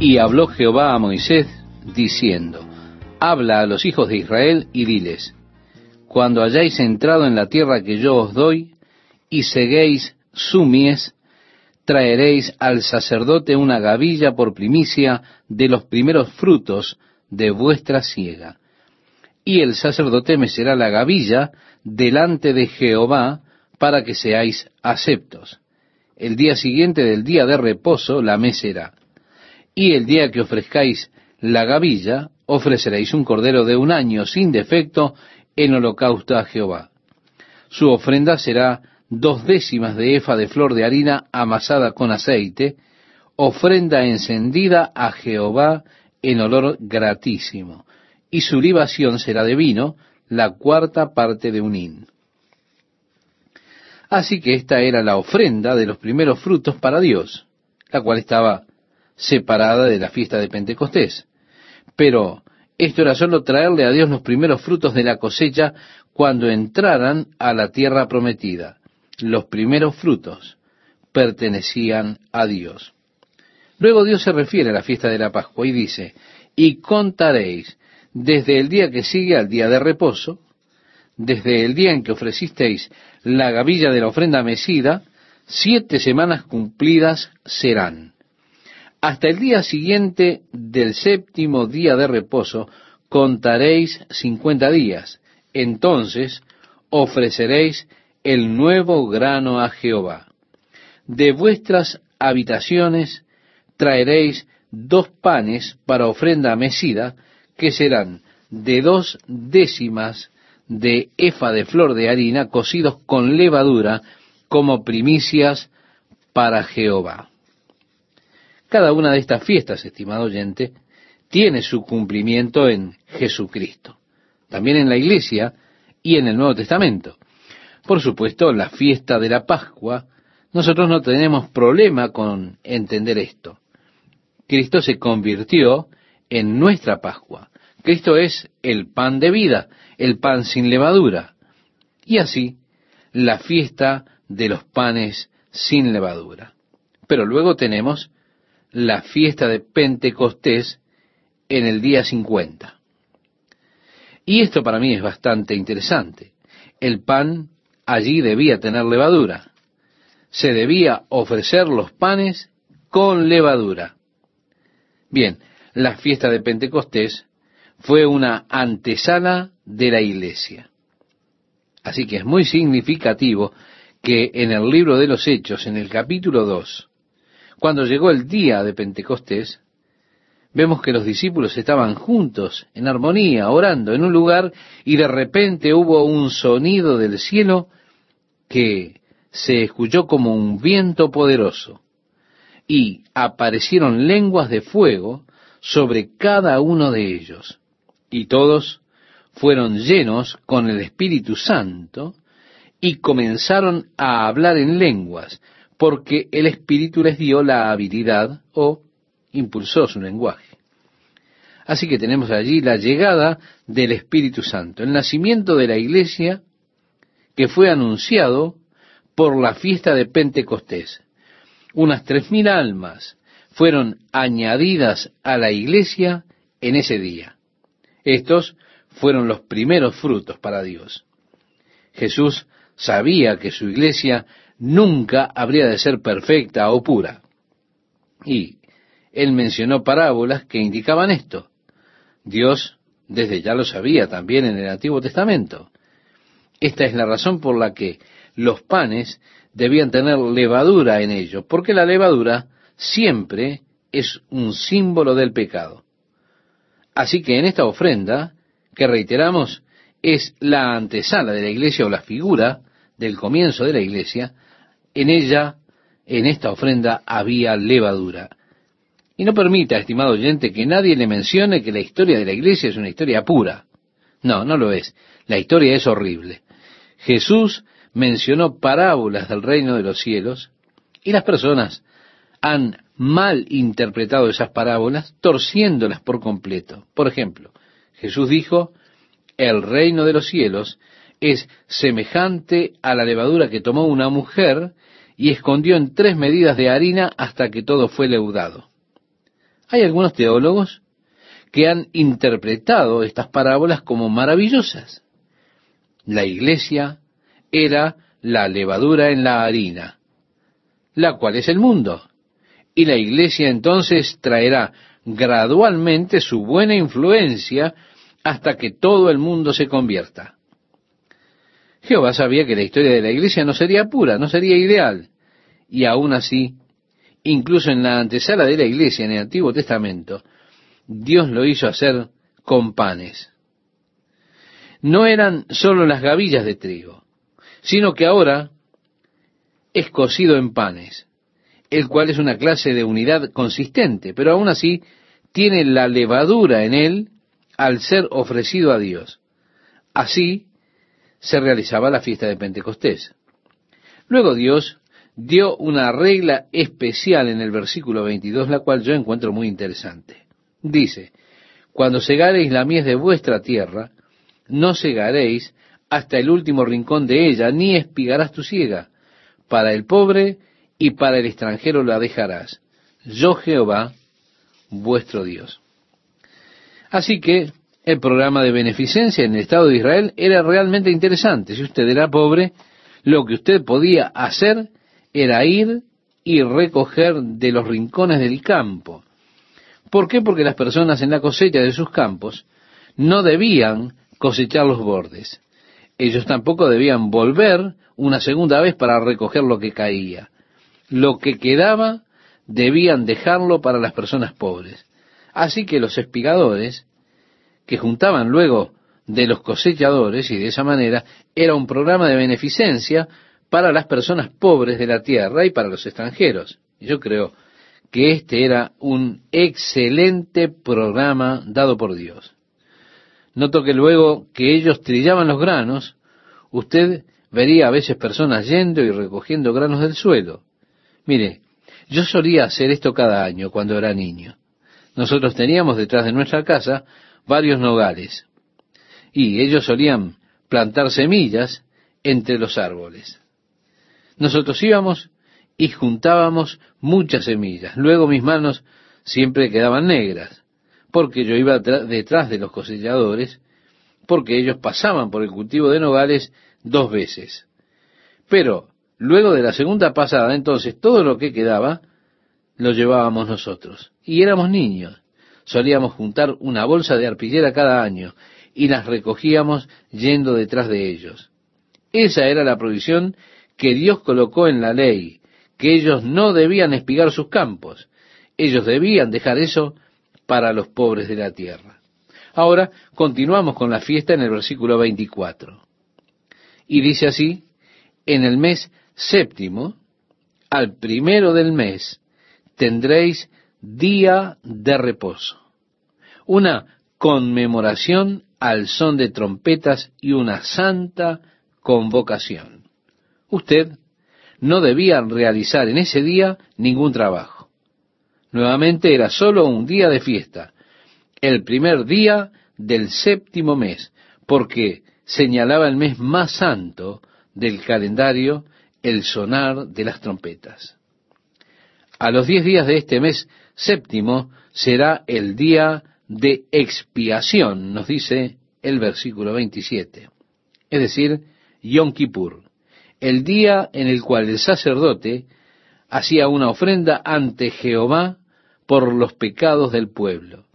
Y habló Jehová a Moisés, diciendo, Habla a los hijos de Israel y diles, Cuando hayáis entrado en la tierra que yo os doy, y seguéis su mies, traeréis al sacerdote una gavilla por primicia de los primeros frutos de vuestra siega. Y el sacerdote mecerá la gavilla delante de Jehová para que seáis aceptos. El día siguiente del día de reposo la mecerá. Y el día que ofrezcáis la gavilla, ofreceréis un cordero de un año sin defecto en holocausto a Jehová. Su ofrenda será dos décimas de efa de flor de harina amasada con aceite, ofrenda encendida a Jehová en olor gratísimo, y su libación será de vino, la cuarta parte de un hin. Así que esta era la ofrenda de los primeros frutos para Dios, la cual estaba separada de la fiesta de Pentecostés. Pero esto era solo traerle a Dios los primeros frutos de la cosecha cuando entraran a la tierra prometida los primeros frutos pertenecían a Dios. Luego Dios se refiere a la fiesta de la Pascua y dice, y contaréis desde el día que sigue al día de reposo, desde el día en que ofrecisteis la gavilla de la ofrenda mecida, siete semanas cumplidas serán. Hasta el día siguiente del séptimo día de reposo contaréis cincuenta días. Entonces ofreceréis el nuevo grano a Jehová. De vuestras habitaciones traeréis dos panes para ofrenda mecida, que serán de dos décimas de efa de flor de harina cocidos con levadura como primicias para Jehová. Cada una de estas fiestas, estimado oyente, tiene su cumplimiento en Jesucristo, también en la iglesia y en el Nuevo Testamento. Por supuesto, la fiesta de la Pascua, nosotros no tenemos problema con entender esto. Cristo se convirtió en nuestra Pascua. Cristo es el pan de vida, el pan sin levadura. Y así, la fiesta de los panes sin levadura. Pero luego tenemos la fiesta de Pentecostés en el día 50. Y esto para mí es bastante interesante. El pan allí debía tener levadura. Se debía ofrecer los panes con levadura. Bien, la fiesta de Pentecostés fue una antesala de la iglesia. Así que es muy significativo que en el libro de los Hechos, en el capítulo 2, cuando llegó el día de Pentecostés, vemos que los discípulos estaban juntos, en armonía, orando en un lugar, y de repente hubo un sonido del cielo que se escuchó como un viento poderoso, y aparecieron lenguas de fuego sobre cada uno de ellos, y todos fueron llenos con el Espíritu Santo, y comenzaron a hablar en lenguas, porque el Espíritu les dio la habilidad o impulsó su lenguaje. Así que tenemos allí la llegada del Espíritu Santo, el nacimiento de la iglesia que fue anunciado por la fiesta de Pentecostés. Unas tres mil almas fueron añadidas a la iglesia en ese día. Estos fueron los primeros frutos para Dios. Jesús sabía que su iglesia nunca habría de ser perfecta o pura. Y él mencionó parábolas que indicaban esto. Dios desde ya lo sabía también en el Antiguo Testamento. Esta es la razón por la que los panes debían tener levadura en ellos, porque la levadura siempre es un símbolo del pecado. Así que en esta ofrenda, que reiteramos, es la antesala de la iglesia o la figura del comienzo de la iglesia, en ella, en esta ofrenda, había levadura. Y no permita, estimado oyente, que nadie le mencione que la historia de la iglesia es una historia pura. No, no lo es. La historia es horrible. Jesús mencionó parábolas del reino de los cielos y las personas han mal interpretado esas parábolas, torciéndolas por completo. Por ejemplo, Jesús dijo, el reino de los cielos es semejante a la levadura que tomó una mujer y escondió en tres medidas de harina hasta que todo fue leudado. Hay algunos teólogos que han interpretado estas parábolas como maravillosas. La iglesia era la levadura en la harina, la cual es el mundo. Y la iglesia entonces traerá gradualmente su buena influencia hasta que todo el mundo se convierta. Jehová sabía que la historia de la iglesia no sería pura, no sería ideal. Y aún así, incluso en la antesala de la iglesia en el Antiguo Testamento, Dios lo hizo hacer con panes. No eran sólo las gavillas de trigo, sino que ahora es cocido en panes, el cual es una clase de unidad consistente, pero aún así tiene la levadura en él al ser ofrecido a Dios. Así se realizaba la fiesta de Pentecostés. Luego Dios dio una regla especial en el versículo 22, la cual yo encuentro muy interesante. Dice, cuando segareis la mies de vuestra tierra, no segaréis hasta el último rincón de ella, ni espigarás tu siega. Para el pobre y para el extranjero la dejarás. Yo Jehová, vuestro Dios. Así que el programa de beneficencia en el Estado de Israel era realmente interesante. Si usted era pobre, lo que usted podía hacer era ir y recoger de los rincones del campo. ¿Por qué? Porque las personas en la cosecha de sus campos no debían cosechar los bordes. Ellos tampoco debían volver una segunda vez para recoger lo que caía. Lo que quedaba debían dejarlo para las personas pobres. Así que los espigadores que juntaban luego de los cosechadores y de esa manera era un programa de beneficencia para las personas pobres de la tierra y para los extranjeros. Yo creo que este era un excelente programa dado por Dios. Noto que luego que ellos trillaban los granos, usted vería a veces personas yendo y recogiendo granos del suelo. Mire, yo solía hacer esto cada año cuando era niño. Nosotros teníamos detrás de nuestra casa varios nogales. Y ellos solían plantar semillas entre los árboles. Nosotros íbamos y juntábamos muchas semillas. Luego mis manos siempre quedaban negras, porque yo iba detrás de los cosechadores, porque ellos pasaban por el cultivo de nogales dos veces. Pero luego de la segunda pasada, entonces todo lo que quedaba lo llevábamos nosotros. Y éramos niños solíamos juntar una bolsa de arpillera cada año y las recogíamos yendo detrás de ellos. Esa era la provisión que Dios colocó en la ley, que ellos no debían espigar sus campos, ellos debían dejar eso para los pobres de la tierra. Ahora continuamos con la fiesta en el versículo 24. Y dice así, en el mes séptimo, al primero del mes, tendréis día de reposo una conmemoración al son de trompetas y una santa convocación. Usted no debía realizar en ese día ningún trabajo. Nuevamente era solo un día de fiesta, el primer día del séptimo mes, porque señalaba el mes más santo del calendario, el sonar de las trompetas. A los diez días de este mes séptimo será el día de expiación, nos dice el versículo 27. Es decir, Yom Kippur, el día en el cual el sacerdote hacía una ofrenda ante Jehová por los pecados del pueblo.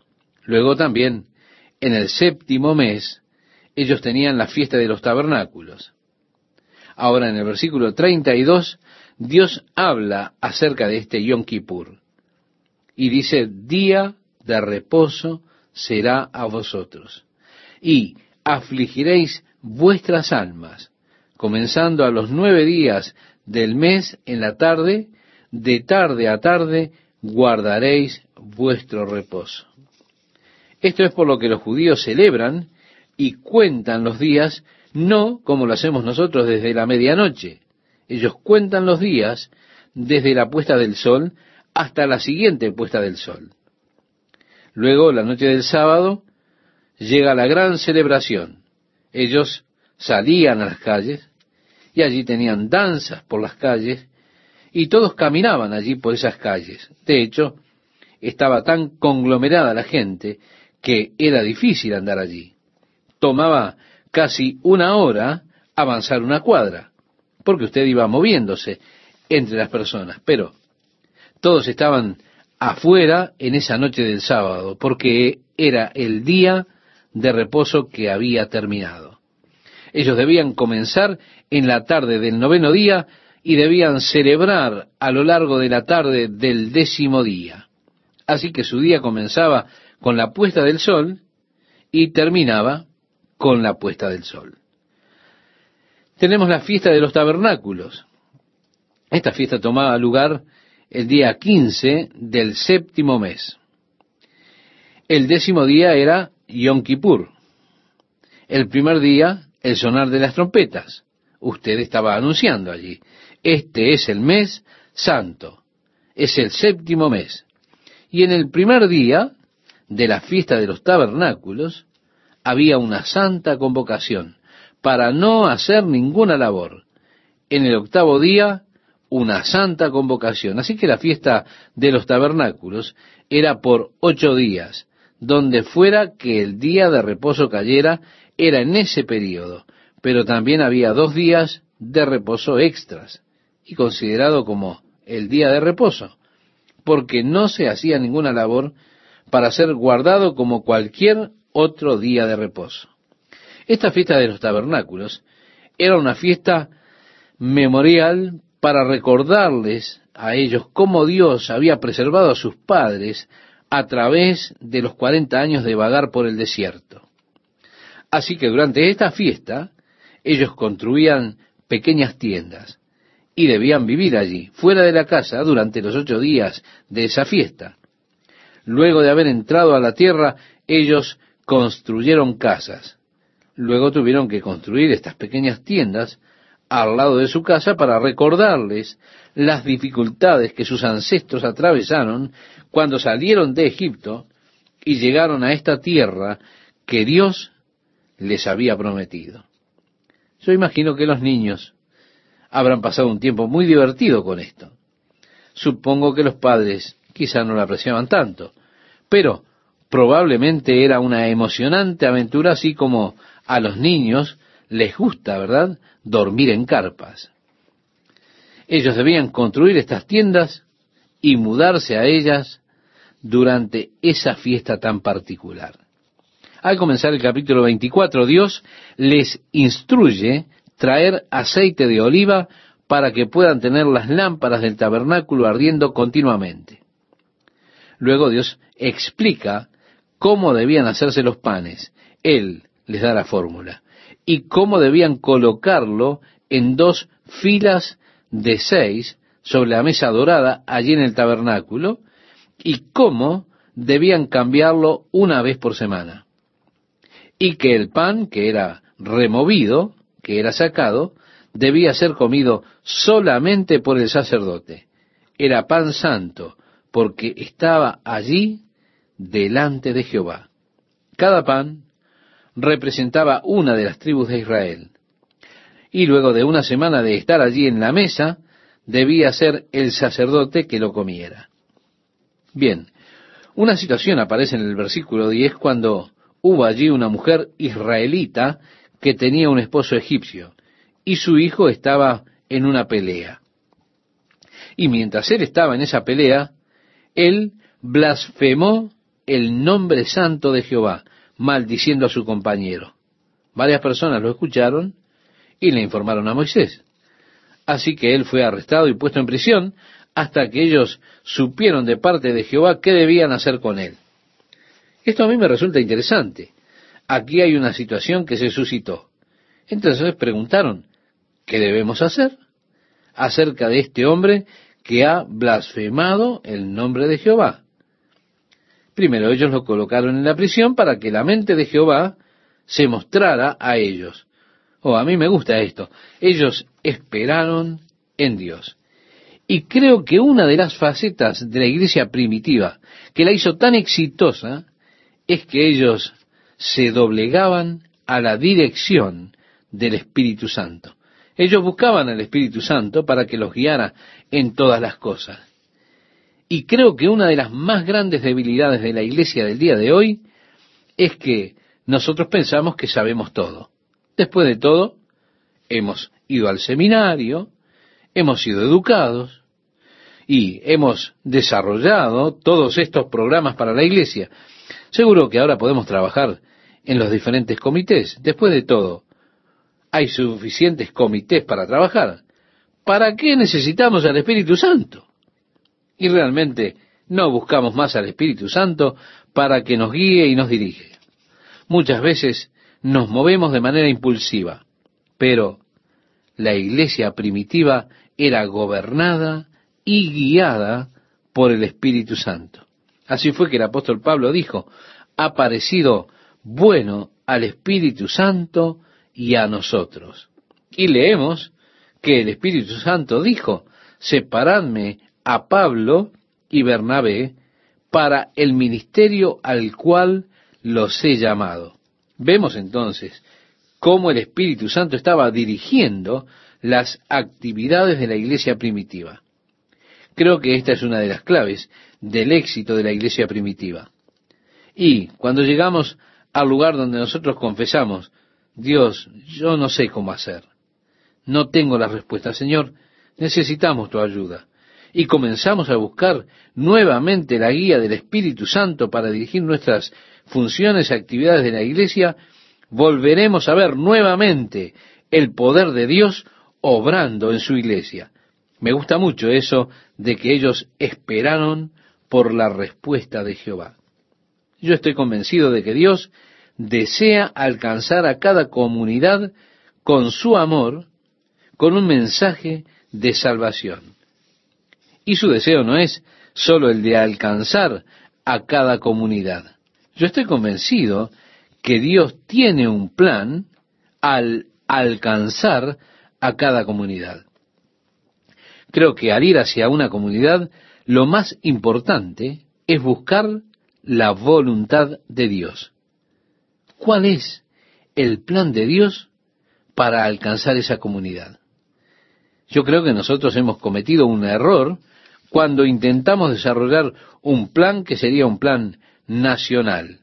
Luego también, en el séptimo mes, ellos tenían la fiesta de los tabernáculos. Ahora en el versículo 32, Dios habla acerca de este Yom Kippur y dice día de reposo será a vosotros. Y afligiréis vuestras almas, comenzando a los nueve días del mes en la tarde, de tarde a tarde guardaréis vuestro reposo. Esto es por lo que los judíos celebran y cuentan los días, no como lo hacemos nosotros desde la medianoche. Ellos cuentan los días desde la puesta del sol hasta la siguiente puesta del sol. Luego, la noche del sábado, llega la gran celebración. Ellos salían a las calles y allí tenían danzas por las calles y todos caminaban allí por esas calles. De hecho, estaba tan conglomerada la gente que era difícil andar allí. Tomaba casi una hora avanzar una cuadra, porque usted iba moviéndose entre las personas, pero todos estaban afuera en esa noche del sábado, porque era el día de reposo que había terminado. Ellos debían comenzar en la tarde del noveno día y debían celebrar a lo largo de la tarde del décimo día. Así que su día comenzaba con la puesta del sol y terminaba con la puesta del sol. Tenemos la fiesta de los tabernáculos. Esta fiesta tomaba lugar el día 15 del séptimo mes. El décimo día era Yom Kippur. El primer día, el sonar de las trompetas. Usted estaba anunciando allí. Este es el mes santo. Es el séptimo mes. Y en el primer día de la fiesta de los tabernáculos había una santa convocación para no hacer ninguna labor. En el octavo día, una santa convocación. Así que la fiesta de los tabernáculos era por ocho días, donde fuera que el día de reposo cayera, era en ese periodo, pero también había dos días de reposo extras, y considerado como el día de reposo, porque no se hacía ninguna labor para ser guardado como cualquier otro día de reposo. Esta fiesta de los tabernáculos era una fiesta memorial para recordarles a ellos cómo Dios había preservado a sus padres a través de los cuarenta años de vagar por el desierto. Así que durante esta fiesta ellos construían pequeñas tiendas y debían vivir allí, fuera de la casa, durante los ocho días de esa fiesta. Luego de haber entrado a la tierra, ellos construyeron casas. Luego tuvieron que construir estas pequeñas tiendas al lado de su casa para recordarles las dificultades que sus ancestros atravesaron cuando salieron de Egipto y llegaron a esta tierra que Dios les había prometido. Yo imagino que los niños habrán pasado un tiempo muy divertido con esto. Supongo que los padres quizá no lo apreciaban tanto, pero probablemente era una emocionante aventura así como a los niños les gusta, ¿verdad?, dormir en carpas. Ellos debían construir estas tiendas y mudarse a ellas durante esa fiesta tan particular. Al comenzar el capítulo 24, Dios les instruye traer aceite de oliva para que puedan tener las lámparas del tabernáculo ardiendo continuamente. Luego Dios explica cómo debían hacerse los panes. Él les da la fórmula. Y cómo debían colocarlo en dos filas de seis sobre la mesa dorada allí en el tabernáculo y cómo debían cambiarlo una vez por semana. Y que el pan que era removido, que era sacado, debía ser comido solamente por el sacerdote. Era pan santo, porque estaba allí delante de Jehová. Cada pan representaba una de las tribus de Israel. Y luego de una semana de estar allí en la mesa, debía ser el sacerdote que lo comiera. Bien, una situación aparece en el versículo 10 cuando hubo allí una mujer israelita que tenía un esposo egipcio y su hijo estaba en una pelea. Y mientras él estaba en esa pelea, él blasfemó el nombre santo de Jehová, maldiciendo a su compañero. Varias personas lo escucharon y le informaron a Moisés. Así que él fue arrestado y puesto en prisión hasta que ellos supieron de parte de Jehová qué debían hacer con él. Esto a mí me resulta interesante. Aquí hay una situación que se suscitó. Entonces preguntaron, ¿qué debemos hacer acerca de este hombre que ha blasfemado el nombre de Jehová? Primero ellos lo colocaron en la prisión para que la mente de Jehová se mostrara a ellos. Oh, a mí me gusta esto. Ellos esperaron en Dios. Y creo que una de las facetas de la iglesia primitiva que la hizo tan exitosa es que ellos se doblegaban a la dirección del Espíritu Santo. Ellos buscaban al Espíritu Santo para que los guiara en todas las cosas. Y creo que una de las más grandes debilidades de la iglesia del día de hoy es que nosotros pensamos que sabemos todo. Después de todo, hemos ido al seminario, hemos sido educados y hemos desarrollado todos estos programas para la iglesia. Seguro que ahora podemos trabajar en los diferentes comités. Después de todo, hay suficientes comités para trabajar. ¿Para qué necesitamos al Espíritu Santo? Y realmente no buscamos más al Espíritu Santo para que nos guíe y nos dirige. Muchas veces nos movemos de manera impulsiva, pero la iglesia primitiva era gobernada y guiada por el Espíritu Santo. Así fue que el apóstol Pablo dijo, ha parecido bueno al Espíritu Santo y a nosotros. Y leemos que el Espíritu Santo dijo, separadme a Pablo y Bernabé para el ministerio al cual los he llamado. Vemos entonces cómo el Espíritu Santo estaba dirigiendo las actividades de la iglesia primitiva. Creo que esta es una de las claves del éxito de la iglesia primitiva. Y cuando llegamos al lugar donde nosotros confesamos, Dios, yo no sé cómo hacer, no tengo la respuesta, Señor, necesitamos tu ayuda. Y comenzamos a buscar nuevamente la guía del Espíritu Santo para dirigir nuestras funciones y actividades de la iglesia, volveremos a ver nuevamente el poder de Dios obrando en su iglesia. Me gusta mucho eso de que ellos esperaron por la respuesta de Jehová. Yo estoy convencido de que Dios desea alcanzar a cada comunidad con su amor, con un mensaje de salvación. Y su deseo no es sólo el de alcanzar a cada comunidad. Yo estoy convencido que Dios tiene un plan al alcanzar a cada comunidad. Creo que al ir hacia una comunidad, lo más importante es buscar la voluntad de Dios. ¿Cuál es el plan de Dios para alcanzar esa comunidad? Yo creo que nosotros hemos cometido un error cuando intentamos desarrollar un plan que sería un plan nacional,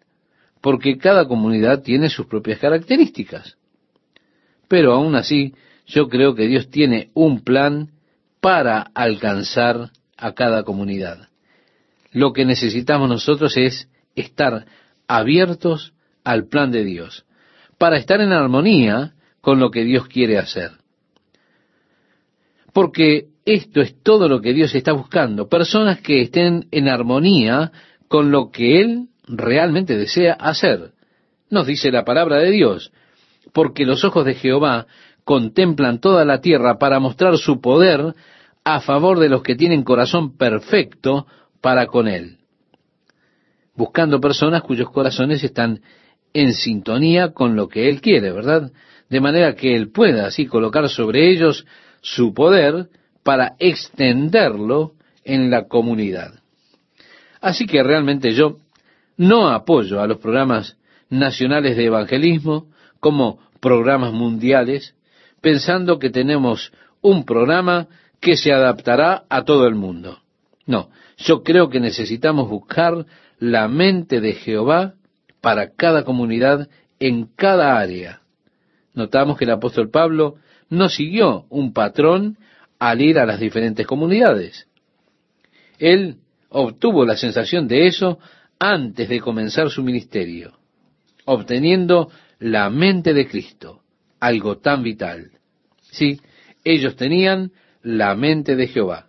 porque cada comunidad tiene sus propias características. Pero aún así, yo creo que Dios tiene un plan para alcanzar a cada comunidad. Lo que necesitamos nosotros es estar abiertos al plan de Dios, para estar en armonía con lo que Dios quiere hacer. Porque esto es todo lo que Dios está buscando, personas que estén en armonía con lo que Él realmente desea hacer. Nos dice la palabra de Dios, porque los ojos de Jehová contemplan toda la tierra para mostrar su poder a favor de los que tienen corazón perfecto para con Él, buscando personas cuyos corazones están en sintonía con lo que Él quiere, ¿verdad? De manera que Él pueda así colocar sobre ellos su poder para extenderlo en la comunidad. Así que realmente yo no apoyo a los programas nacionales de evangelismo como programas mundiales, pensando que tenemos un programa que se adaptará a todo el mundo. No, yo creo que necesitamos buscar la mente de Jehová para cada comunidad en cada área. Notamos que el apóstol Pablo no siguió un patrón al ir a las diferentes comunidades. Él obtuvo la sensación de eso antes de comenzar su ministerio, obteniendo la mente de Cristo, algo tan vital. Sí, ellos tenían la mente de Jehová.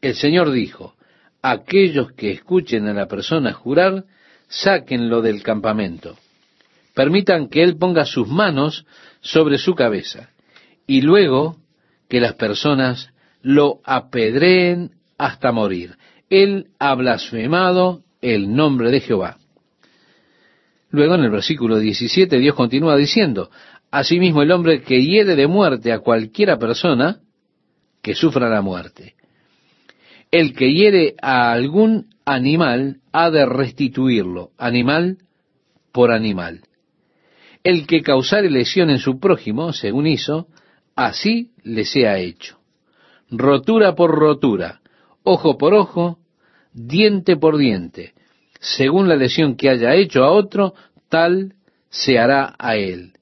El Señor dijo, aquellos que escuchen a la persona jurar, sáquenlo del campamento. Permitan que Él ponga sus manos sobre su cabeza y luego que las personas lo apedreen hasta morir. Él ha blasfemado el nombre de Jehová. Luego en el versículo 17 Dios continúa diciendo, Asimismo el hombre que hiere de muerte a cualquiera persona, que sufra la muerte. El que hiere a algún animal ha de restituirlo, animal por animal. El que causare lesión en su prójimo, según hizo, así le sea hecho. Rotura por rotura, ojo por ojo, diente por diente. Según la lesión que haya hecho a otro, tal se hará a él.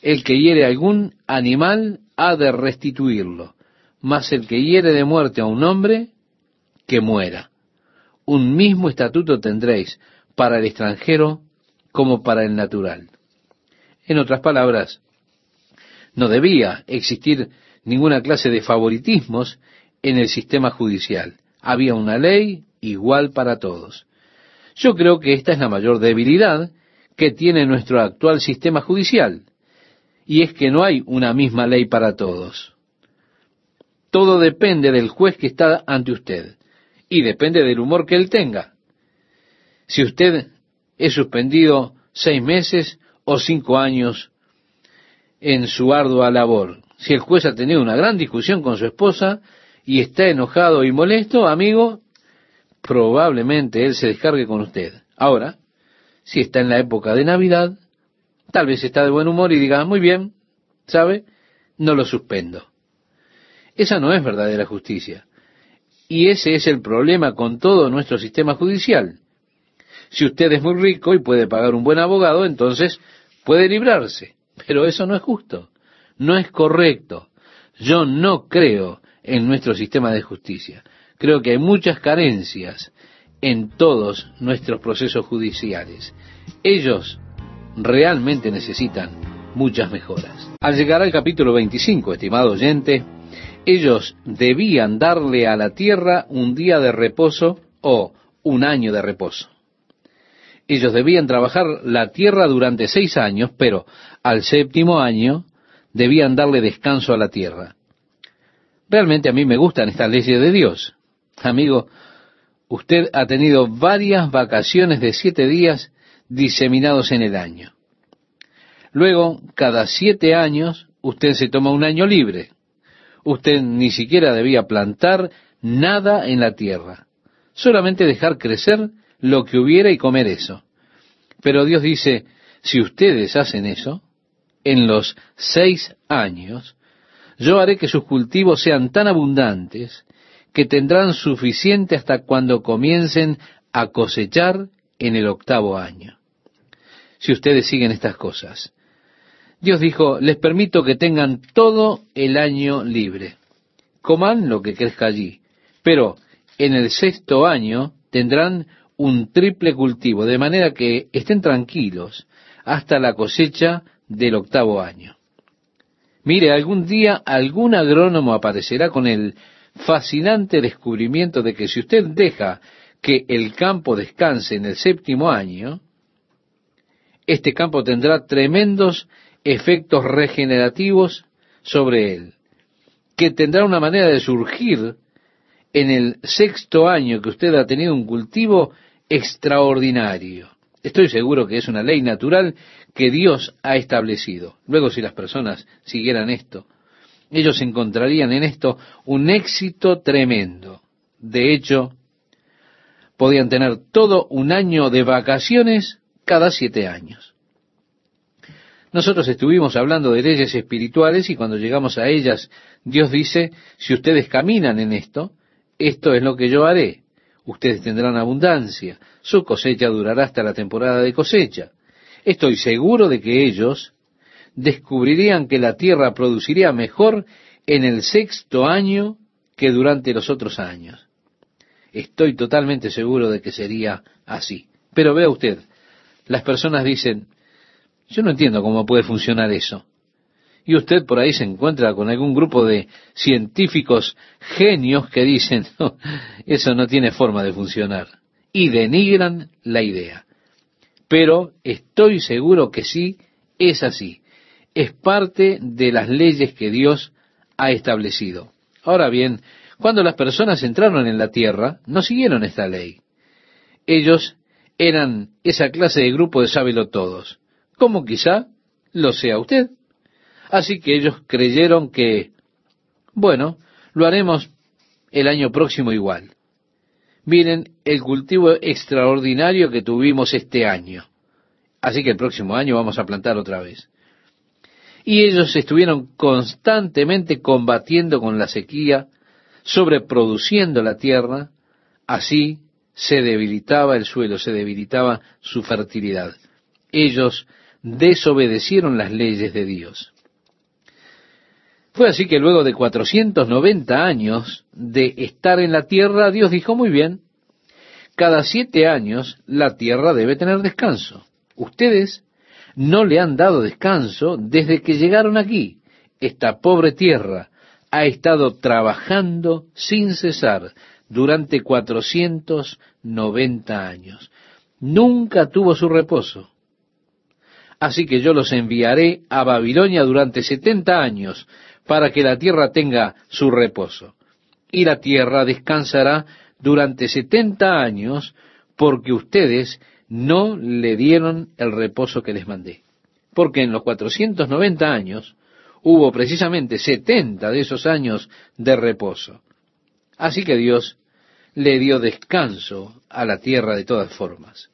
El que hiere algún animal ha de restituirlo, mas el que hiere de muerte a un hombre, que muera. Un mismo estatuto tendréis para el extranjero como para el natural. En otras palabras, no debía existir ninguna clase de favoritismos en el sistema judicial. Había una ley igual para todos. Yo creo que esta es la mayor debilidad que tiene nuestro actual sistema judicial, y es que no hay una misma ley para todos. Todo depende del juez que está ante usted, y depende del humor que él tenga. Si usted es suspendido seis meses o cinco años en su ardua labor, si el juez ha tenido una gran discusión con su esposa y está enojado y molesto, amigo, probablemente él se descargue con usted. Ahora, si está en la época de Navidad, tal vez está de buen humor y diga, muy bien, ¿sabe? No lo suspendo. Esa no es verdadera justicia. Y ese es el problema con todo nuestro sistema judicial. Si usted es muy rico y puede pagar un buen abogado, entonces puede librarse. Pero eso no es justo no es correcto. Yo no creo en nuestro sistema de justicia. Creo que hay muchas carencias en todos nuestros procesos judiciales. Ellos realmente necesitan muchas mejoras. Al llegar al capítulo 25, estimado oyente, ellos debían darle a la tierra un día de reposo o un año de reposo. Ellos debían trabajar la tierra durante seis años, pero al séptimo año debían darle descanso a la tierra. Realmente a mí me gustan estas leyes de Dios. Amigo, usted ha tenido varias vacaciones de siete días diseminados en el año. Luego, cada siete años, usted se toma un año libre. Usted ni siquiera debía plantar nada en la tierra, solamente dejar crecer lo que hubiera y comer eso. Pero Dios dice, si ustedes hacen eso, en los seis años, yo haré que sus cultivos sean tan abundantes que tendrán suficiente hasta cuando comiencen a cosechar en el octavo año. Si ustedes siguen estas cosas. Dios dijo, les permito que tengan todo el año libre. Coman lo que crezca allí, pero en el sexto año tendrán un triple cultivo, de manera que estén tranquilos hasta la cosecha del octavo año. Mire, algún día algún agrónomo aparecerá con el fascinante descubrimiento de que si usted deja que el campo descanse en el séptimo año, este campo tendrá tremendos efectos regenerativos sobre él, que tendrá una manera de surgir en el sexto año que usted ha tenido un cultivo extraordinario. Estoy seguro que es una ley natural que Dios ha establecido. Luego, si las personas siguieran esto, ellos encontrarían en esto un éxito tremendo. De hecho, podían tener todo un año de vacaciones cada siete años. Nosotros estuvimos hablando de leyes espirituales y cuando llegamos a ellas, Dios dice, si ustedes caminan en esto, esto es lo que yo haré. Ustedes tendrán abundancia, su cosecha durará hasta la temporada de cosecha. Estoy seguro de que ellos descubrirían que la tierra produciría mejor en el sexto año que durante los otros años. Estoy totalmente seguro de que sería así. Pero vea usted, las personas dicen, yo no entiendo cómo puede funcionar eso. Y usted por ahí se encuentra con algún grupo de científicos genios que dicen, eso no tiene forma de funcionar. Y denigran la idea pero estoy seguro que sí es así. Es parte de las leyes que Dios ha establecido. Ahora bien, cuando las personas entraron en la tierra, no siguieron esta ley. Ellos eran esa clase de grupo de sábelo todos, como quizá lo sea usted. Así que ellos creyeron que, bueno, lo haremos el año próximo igual. Miren el cultivo extraordinario que tuvimos este año. Así que el próximo año vamos a plantar otra vez. Y ellos estuvieron constantemente combatiendo con la sequía, sobreproduciendo la tierra, así se debilitaba el suelo, se debilitaba su fertilidad. Ellos desobedecieron las leyes de Dios. Fue así que luego de 490 años de estar en la tierra, Dios dijo, muy bien, cada siete años la tierra debe tener descanso. Ustedes no le han dado descanso desde que llegaron aquí. Esta pobre tierra ha estado trabajando sin cesar durante 490 años. Nunca tuvo su reposo. Así que yo los enviaré a Babilonia durante 70 años para que la tierra tenga su reposo. Y la tierra descansará durante 70 años porque ustedes no le dieron el reposo que les mandé. Porque en los 490 años hubo precisamente 70 de esos años de reposo. Así que Dios le dio descanso a la tierra de todas formas.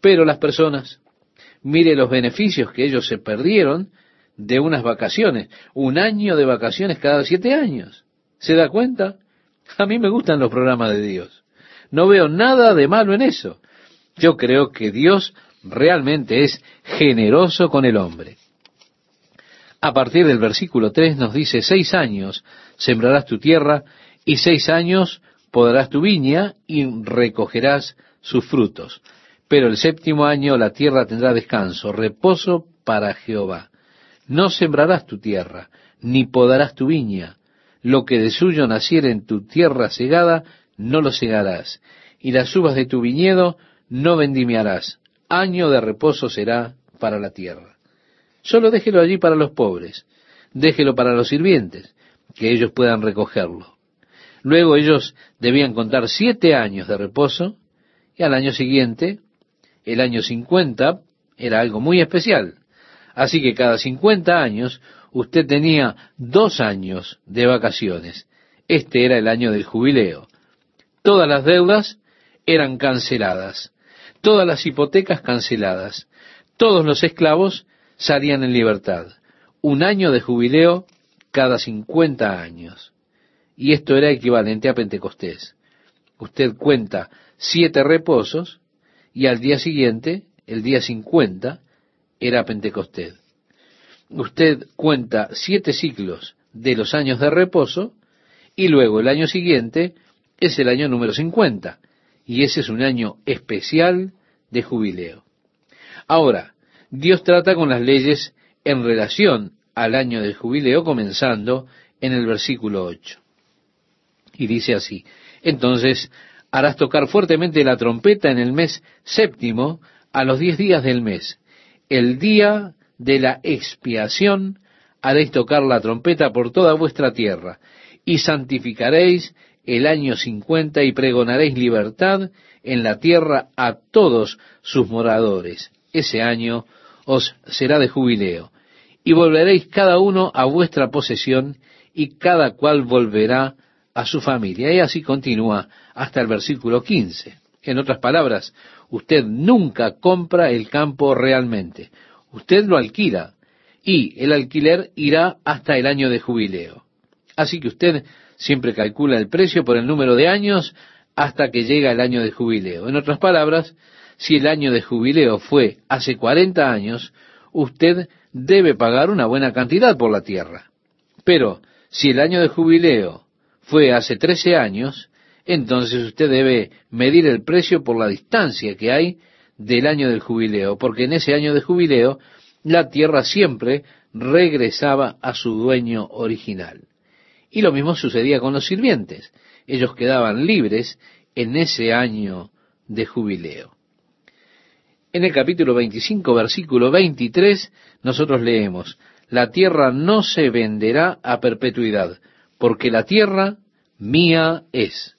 Pero las personas, mire los beneficios que ellos se perdieron de unas vacaciones, un año de vacaciones cada siete años. ¿Se da cuenta? A mí me gustan los programas de Dios. No veo nada de malo en eso. Yo creo que Dios realmente es generoso con el hombre. A partir del versículo 3 nos dice, seis años sembrarás tu tierra y seis años podarás tu viña y recogerás sus frutos. Pero el séptimo año la tierra tendrá descanso, reposo para Jehová. No sembrarás tu tierra, ni podarás tu viña. Lo que de suyo naciere en tu tierra segada, no lo segarás. Y las uvas de tu viñedo no vendimiarás. Año de reposo será para la tierra. Solo déjelo allí para los pobres. Déjelo para los sirvientes, que ellos puedan recogerlo. Luego ellos debían contar siete años de reposo y al año siguiente, el año 50, era algo muy especial. Así que cada 50 años usted tenía dos años de vacaciones. Este era el año del jubileo. Todas las deudas eran canceladas, todas las hipotecas canceladas, todos los esclavos salían en libertad. Un año de jubileo cada 50 años y esto era equivalente a Pentecostés. Usted cuenta siete reposos y al día siguiente, el día 50, era Pentecostés. Usted cuenta siete ciclos de los años de reposo y luego el año siguiente es el año número 50 y ese es un año especial de jubileo. Ahora, Dios trata con las leyes en relación al año del jubileo comenzando en el versículo 8 y dice así, entonces harás tocar fuertemente la trompeta en el mes séptimo a los diez días del mes. El día de la expiación haréis tocar la trompeta por toda vuestra tierra y santificaréis el año cincuenta y pregonaréis libertad en la tierra a todos sus moradores. Ese año os será de jubileo y volveréis cada uno a vuestra posesión y cada cual volverá a su familia. Y así continúa hasta el versículo 15. En otras palabras, usted nunca compra el campo realmente. Usted lo alquila y el alquiler irá hasta el año de jubileo. Así que usted siempre calcula el precio por el número de años hasta que llega el año de jubileo. En otras palabras, si el año de jubileo fue hace 40 años, usted debe pagar una buena cantidad por la tierra. Pero si el año de jubileo fue hace 13 años, entonces usted debe medir el precio por la distancia que hay del año del jubileo, porque en ese año de jubileo la tierra siempre regresaba a su dueño original. Y lo mismo sucedía con los sirvientes. Ellos quedaban libres en ese año de jubileo. En el capítulo 25, versículo 23, nosotros leemos, la tierra no se venderá a perpetuidad, porque la tierra mía es.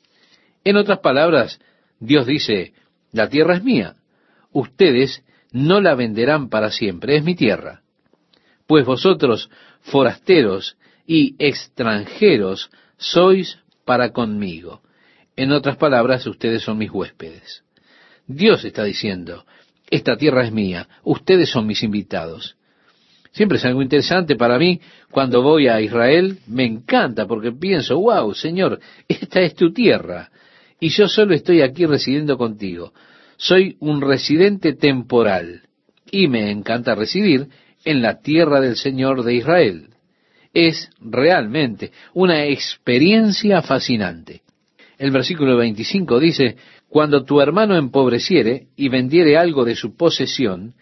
En otras palabras, Dios dice, la tierra es mía, ustedes no la venderán para siempre, es mi tierra. Pues vosotros, forasteros y extranjeros, sois para conmigo. En otras palabras, ustedes son mis huéspedes. Dios está diciendo, esta tierra es mía, ustedes son mis invitados. Siempre es algo interesante para mí cuando voy a Israel, me encanta porque pienso, wow, Señor, esta es tu tierra. Y yo solo estoy aquí residiendo contigo. Soy un residente temporal y me encanta residir en la tierra del Señor de Israel. Es realmente una experiencia fascinante. El versículo 25 dice, Cuando tu hermano empobreciere y vendiere algo de su posesión,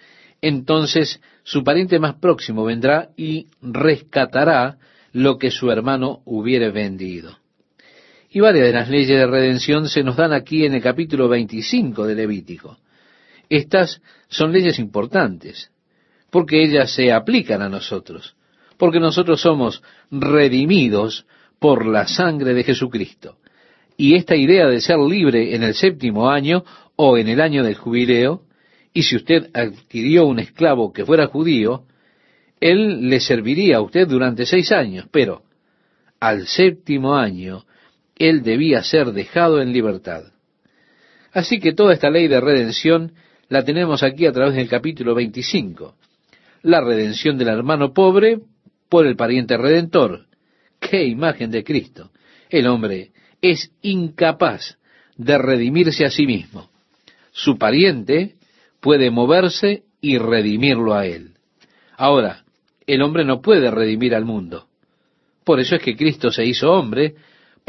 entonces su pariente más próximo vendrá y rescatará lo que su hermano hubiere vendido. Y varias de las leyes de redención se nos dan aquí en el capítulo 25 de Levítico. Estas son leyes importantes, porque ellas se aplican a nosotros, porque nosotros somos redimidos por la sangre de Jesucristo. Y esta idea de ser libre en el séptimo año o en el año del jubileo, y si usted adquirió un esclavo que fuera judío, él le serviría a usted durante seis años, pero al séptimo año él debía ser dejado en libertad. Así que toda esta ley de redención la tenemos aquí a través del capítulo 25. La redención del hermano pobre por el pariente redentor. ¡Qué imagen de Cristo! El hombre es incapaz de redimirse a sí mismo. Su pariente puede moverse y redimirlo a él. Ahora, el hombre no puede redimir al mundo. Por eso es que Cristo se hizo hombre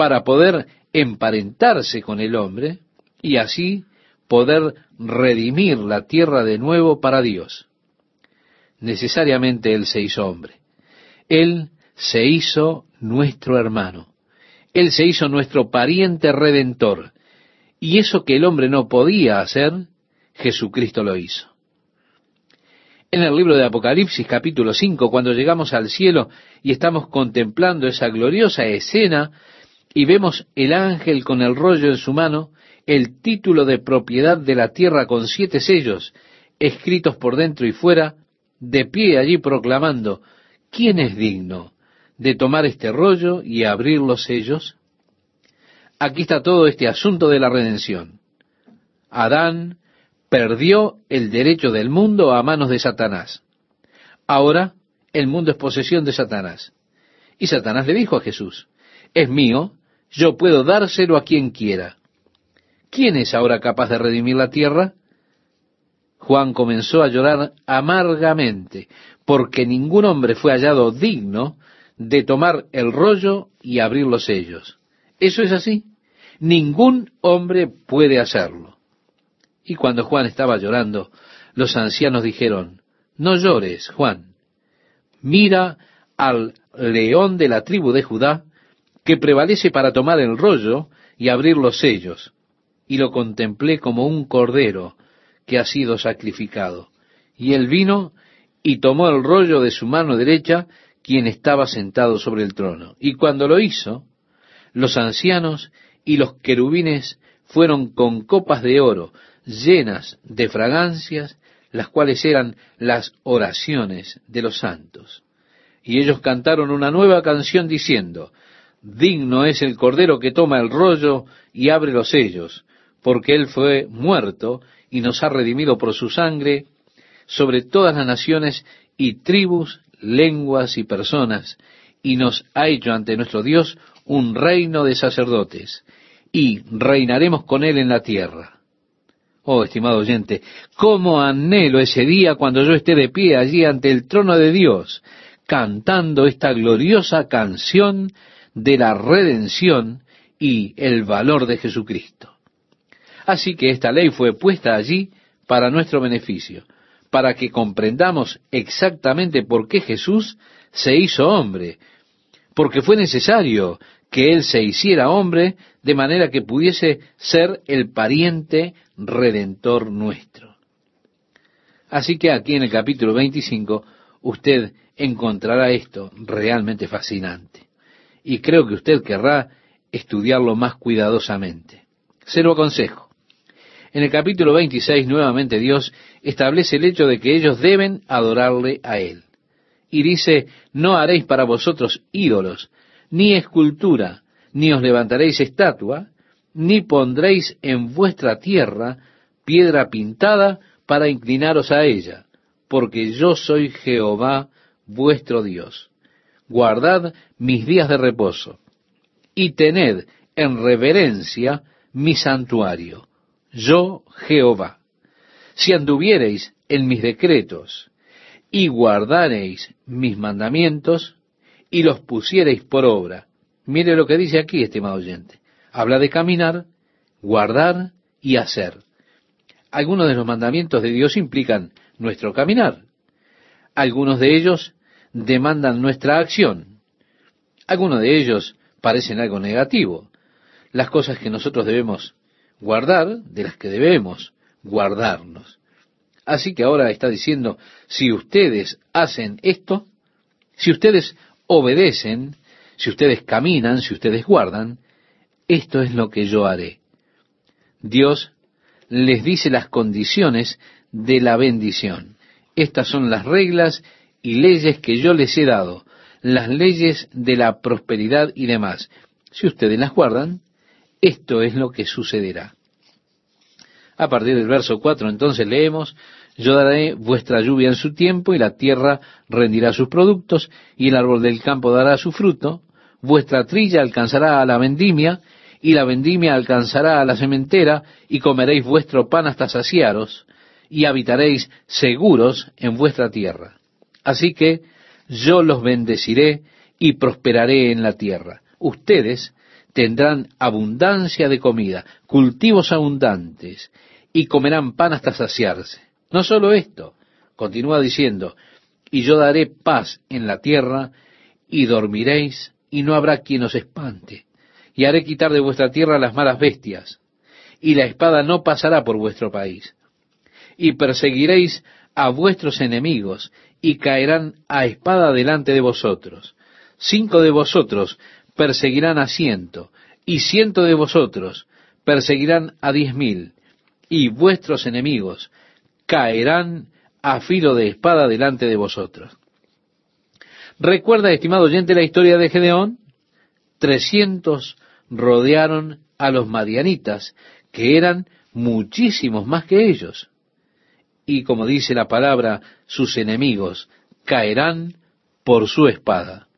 para poder emparentarse con el hombre y así poder redimir la tierra de nuevo para Dios. Necesariamente Él se hizo hombre. Él se hizo nuestro hermano. Él se hizo nuestro pariente redentor. Y eso que el hombre no podía hacer, Jesucristo lo hizo. En el libro de Apocalipsis capítulo 5, cuando llegamos al cielo y estamos contemplando esa gloriosa escena y vemos el ángel con el rollo en su mano, el título de propiedad de la tierra con siete sellos, escritos por dentro y fuera, de pie allí proclamando, ¿quién es digno de tomar este rollo y abrir los sellos? Aquí está todo este asunto de la redención. Adán perdió el derecho del mundo a manos de Satanás. Ahora el mundo es posesión de Satanás. Y Satanás le dijo a Jesús, es mío, yo puedo dárselo a quien quiera. ¿Quién es ahora capaz de redimir la tierra? Juan comenzó a llorar amargamente, porque ningún hombre fue hallado digno de tomar el rollo y abrir los sellos. Eso es así. Ningún hombre puede hacerlo. Y cuando Juan estaba llorando, los ancianos dijeron, no llores, Juan, mira al león de la tribu de Judá, que prevalece para tomar el rollo y abrir los sellos. Y lo contemplé como un cordero que ha sido sacrificado. Y él vino y tomó el rollo de su mano derecha, quien estaba sentado sobre el trono. Y cuando lo hizo, los ancianos y los querubines fueron con copas de oro llenas de fragancias, las cuales eran las oraciones de los santos. Y ellos cantaron una nueva canción diciendo, Digno es el Cordero que toma el rollo y abre los sellos, porque Él fue muerto y nos ha redimido por su sangre sobre todas las naciones y tribus, lenguas y personas, y nos ha hecho ante nuestro Dios un reino de sacerdotes, y reinaremos con Él en la tierra. Oh, estimado oyente, cómo anhelo ese día cuando yo esté de pie allí ante el trono de Dios, cantando esta gloriosa canción de la redención y el valor de Jesucristo. Así que esta ley fue puesta allí para nuestro beneficio, para que comprendamos exactamente por qué Jesús se hizo hombre, porque fue necesario que Él se hiciera hombre de manera que pudiese ser el pariente redentor nuestro. Así que aquí en el capítulo 25 usted encontrará esto realmente fascinante. Y creo que usted querrá estudiarlo más cuidadosamente. Se lo aconsejo. En el capítulo 26 nuevamente Dios establece el hecho de que ellos deben adorarle a Él. Y dice, no haréis para vosotros ídolos, ni escultura, ni os levantaréis estatua, ni pondréis en vuestra tierra piedra pintada para inclinaros a ella, porque yo soy Jehová vuestro Dios. Guardad mis días de reposo, y tened en reverencia mi santuario, yo Jehová. Si anduviereis en mis decretos y guardareis mis mandamientos y los pusiereis por obra. Mire lo que dice aquí, estimado oyente. Habla de caminar, guardar y hacer. Algunos de los mandamientos de Dios implican nuestro caminar. Algunos de ellos demandan nuestra acción. Algunos de ellos parecen algo negativo. Las cosas que nosotros debemos guardar, de las que debemos guardarnos. Así que ahora está diciendo, si ustedes hacen esto, si ustedes obedecen, si ustedes caminan, si ustedes guardan, esto es lo que yo haré. Dios les dice las condiciones de la bendición. Estas son las reglas y leyes que yo les he dado, las leyes de la prosperidad y demás. Si ustedes las guardan, esto es lo que sucederá. A partir del verso 4 entonces leemos, yo daré vuestra lluvia en su tiempo y la tierra rendirá sus productos y el árbol del campo dará su fruto, vuestra trilla alcanzará a la vendimia y la vendimia alcanzará a la sementera y comeréis vuestro pan hasta saciaros y habitaréis seguros en vuestra tierra. Así que yo los bendeciré y prosperaré en la tierra. Ustedes tendrán abundancia de comida, cultivos abundantes, y comerán pan hasta saciarse. No solo esto, continúa diciendo, y yo daré paz en la tierra, y dormiréis, y no habrá quien os espante, y haré quitar de vuestra tierra las malas bestias, y la espada no pasará por vuestro país, y perseguiréis a vuestros enemigos, y caerán a espada delante de vosotros. Cinco de vosotros perseguirán a ciento, y ciento de vosotros perseguirán a diez mil, y vuestros enemigos caerán a filo de espada delante de vosotros. ¿Recuerda, estimado oyente, la historia de Gedeón? Trescientos rodearon a los madianitas, que eran muchísimos más que ellos. Y como dice la palabra, sus enemigos caerán por su espada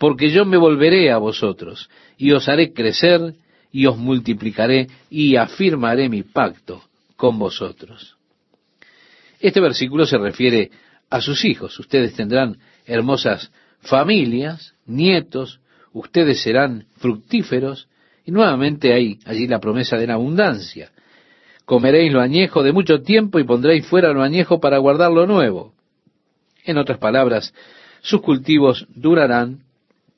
porque yo me volveré a vosotros, y os haré crecer, y os multiplicaré, y afirmaré mi pacto con vosotros. Este versículo se refiere a sus hijos. Ustedes tendrán hermosas familias, nietos, ustedes serán fructíferos, y nuevamente hay allí la promesa de la abundancia. Comeréis lo añejo de mucho tiempo y pondréis fuera lo añejo para guardar lo nuevo. En otras palabras, sus cultivos durarán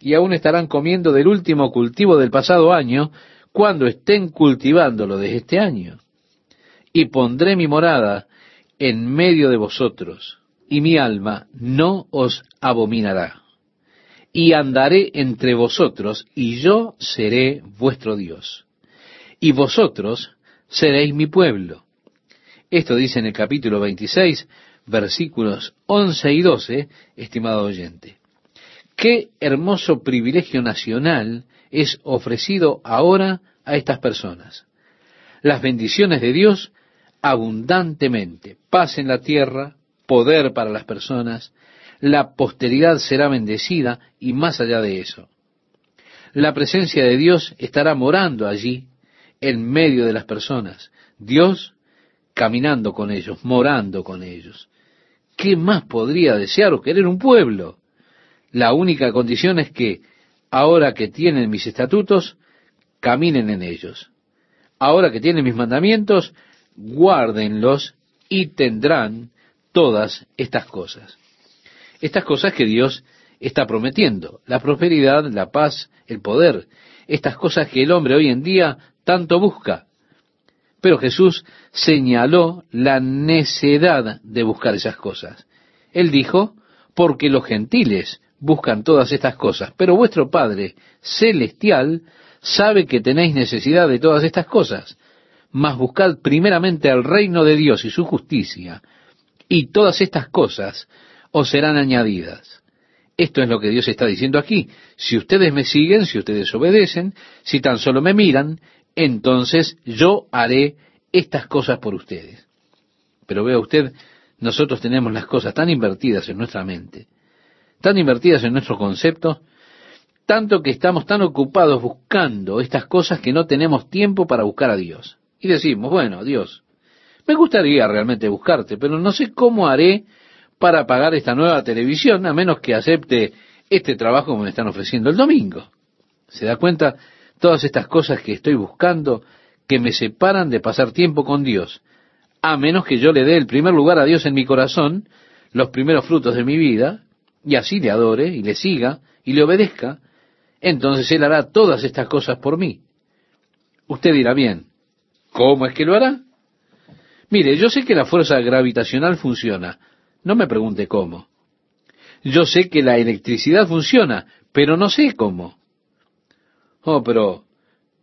y aún estarán comiendo del último cultivo del pasado año cuando estén cultivándolo desde este año. Y pondré mi morada en medio de vosotros, y mi alma no os abominará. Y andaré entre vosotros, y yo seré vuestro Dios. Y vosotros seréis mi pueblo. Esto dice en el capítulo 26, versículos 11 y 12, estimado oyente. Qué hermoso privilegio nacional es ofrecido ahora a estas personas. Las bendiciones de Dios abundantemente, paz en la tierra, poder para las personas, la posteridad será bendecida y más allá de eso. La presencia de Dios estará morando allí, en medio de las personas. Dios caminando con ellos, morando con ellos. ¿Qué más podría desear o querer un pueblo? La única condición es que, ahora que tienen mis estatutos, caminen en ellos. Ahora que tienen mis mandamientos, guárdenlos y tendrán todas estas cosas. Estas cosas que Dios está prometiendo, la prosperidad, la paz, el poder, estas cosas que el hombre hoy en día tanto busca. Pero Jesús señaló la necedad de buscar esas cosas. Él dijo, porque los gentiles buscan todas estas cosas, pero vuestro Padre celestial sabe que tenéis necesidad de todas estas cosas. Mas buscad primeramente el reino de Dios y su justicia, y todas estas cosas os serán añadidas. Esto es lo que Dios está diciendo aquí. Si ustedes me siguen, si ustedes obedecen, si tan solo me miran, entonces yo haré estas cosas por ustedes. Pero vea usted, nosotros tenemos las cosas tan invertidas en nuestra mente tan invertidas en nuestro concepto, tanto que estamos tan ocupados buscando estas cosas que no tenemos tiempo para buscar a Dios. Y decimos, bueno, Dios, me gustaría realmente buscarte, pero no sé cómo haré para pagar esta nueva televisión, a menos que acepte este trabajo que me están ofreciendo el domingo. ¿Se da cuenta? Todas estas cosas que estoy buscando que me separan de pasar tiempo con Dios, a menos que yo le dé el primer lugar a Dios en mi corazón, los primeros frutos de mi vida, y así le adore y le siga y le obedezca, entonces Él hará todas estas cosas por mí. Usted dirá bien, ¿cómo es que lo hará? Mire, yo sé que la fuerza gravitacional funciona, no me pregunte cómo. Yo sé que la electricidad funciona, pero no sé cómo. Oh, pero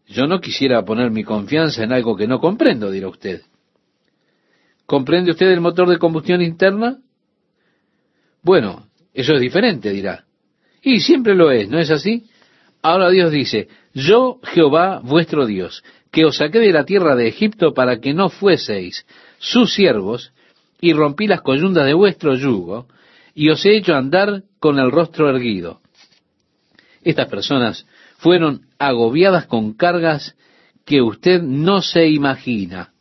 yo no quisiera poner mi confianza en algo que no comprendo, dirá usted. ¿Comprende usted el motor de combustión interna? Bueno, eso es diferente, dirá. Y siempre lo es, ¿no es así? Ahora Dios dice, yo Jehová vuestro Dios, que os saqué de la tierra de Egipto para que no fueseis sus siervos, y rompí las coyundas de vuestro yugo, y os he hecho andar con el rostro erguido. Estas personas fueron agobiadas con cargas que usted no se imagina.